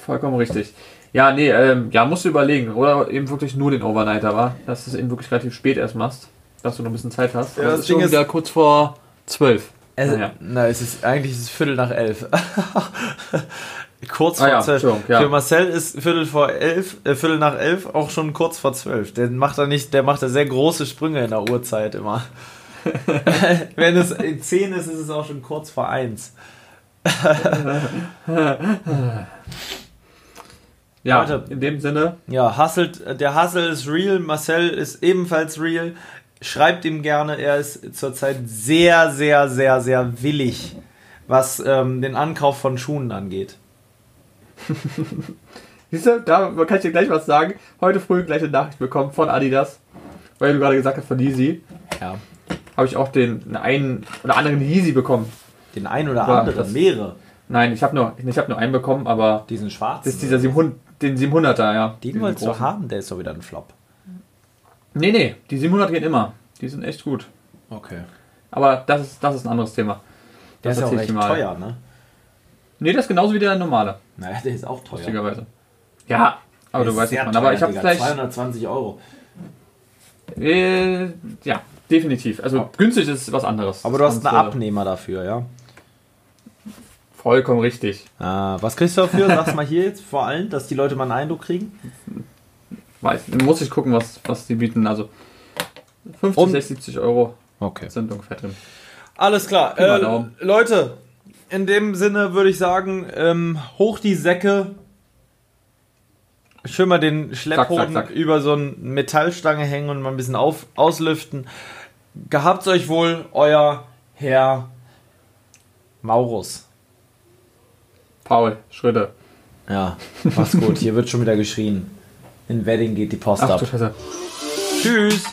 Vollkommen richtig. Ja, nee, ähm, ja, musst du überlegen. Oder eben wirklich nur den Overnighter, war, Dass du es eben wirklich relativ spät erst machst. Dass du noch ein bisschen Zeit hast. Ja, das es ist Ding schon ist- wieder kurz vor zwölf. Es, Naja. Na, es ist eigentlich ist es Viertel nach elf. kurz Ah vor ja, zwölf. Ja. Für Marcel ist Viertel vor elf, äh, Viertel nach elf auch schon kurz vor zwölf. Der macht da nicht, der macht da sehr große Sprünge in der Uhrzeit immer. Wenn es in zehn ist, ist es auch schon kurz vor eins. Ja, Leute. in dem Sinne, Ja, Hustelt, der Hustle ist real, Marcel ist ebenfalls real. Schreibt ihm gerne, er ist zurzeit sehr, sehr, sehr, sehr willig, was ähm, den Ankauf von Schuhen angeht. siehst du, da kann ich dir gleich was sagen. Heute früh gleich eine Nachricht bekommen von Adidas. Weil du gerade gesagt hast, von Yeezy. Ja. Habe ich auch den einen oder anderen Yeezy bekommen. Den einen oder Ja, anderen, mehrere. Nein, ich habe nur, ich hab nur einen bekommen, aber Diesen schwarzen. das ist dieser 700, den 700er, ja. den wolltest du großen. haben, der ist doch wieder ein Flop. Nee, nee, die 700 gehen immer. Die sind echt gut. Okay. Aber das ist, das ist ein anderes Thema. Der Das ist ja auch erzähl ich recht teuer, ne? Nee, das ist genauso wie der normale, Naja, der ist auch teuer. lustigerweise. Ja, aber Der du ist weißt es man. Aber ich habe vielleicht. 220 Euro. Äh, ja, definitiv. Also günstig ist was anderes. Aber du hast einen Abnehmer dafür, ja? Vollkommen richtig. Ah, was kriegst du dafür? Sag's mal hier jetzt vor allem, dass die Leute mal einen Eindruck kriegen. Weiß, muss ich gucken, was, was die bieten. Also 50, Um- 60, 70 Euro Okay. sind ungefähr drin. Alles klar. Äh. Leute, in dem Sinne würde ich sagen, ähm, hoch die Säcke. Schön mal den Schlepphoden Zack, zack, zack. über so eine Metallstange hängen und mal ein bisschen auf, auslüften. Gehabt's euch wohl, euer Herr Maurus. Paul, Schritte. Ja, mach's gut. Hier wird schon wieder geschrien. In Wedding geht die Post Ach ab. Tschüss.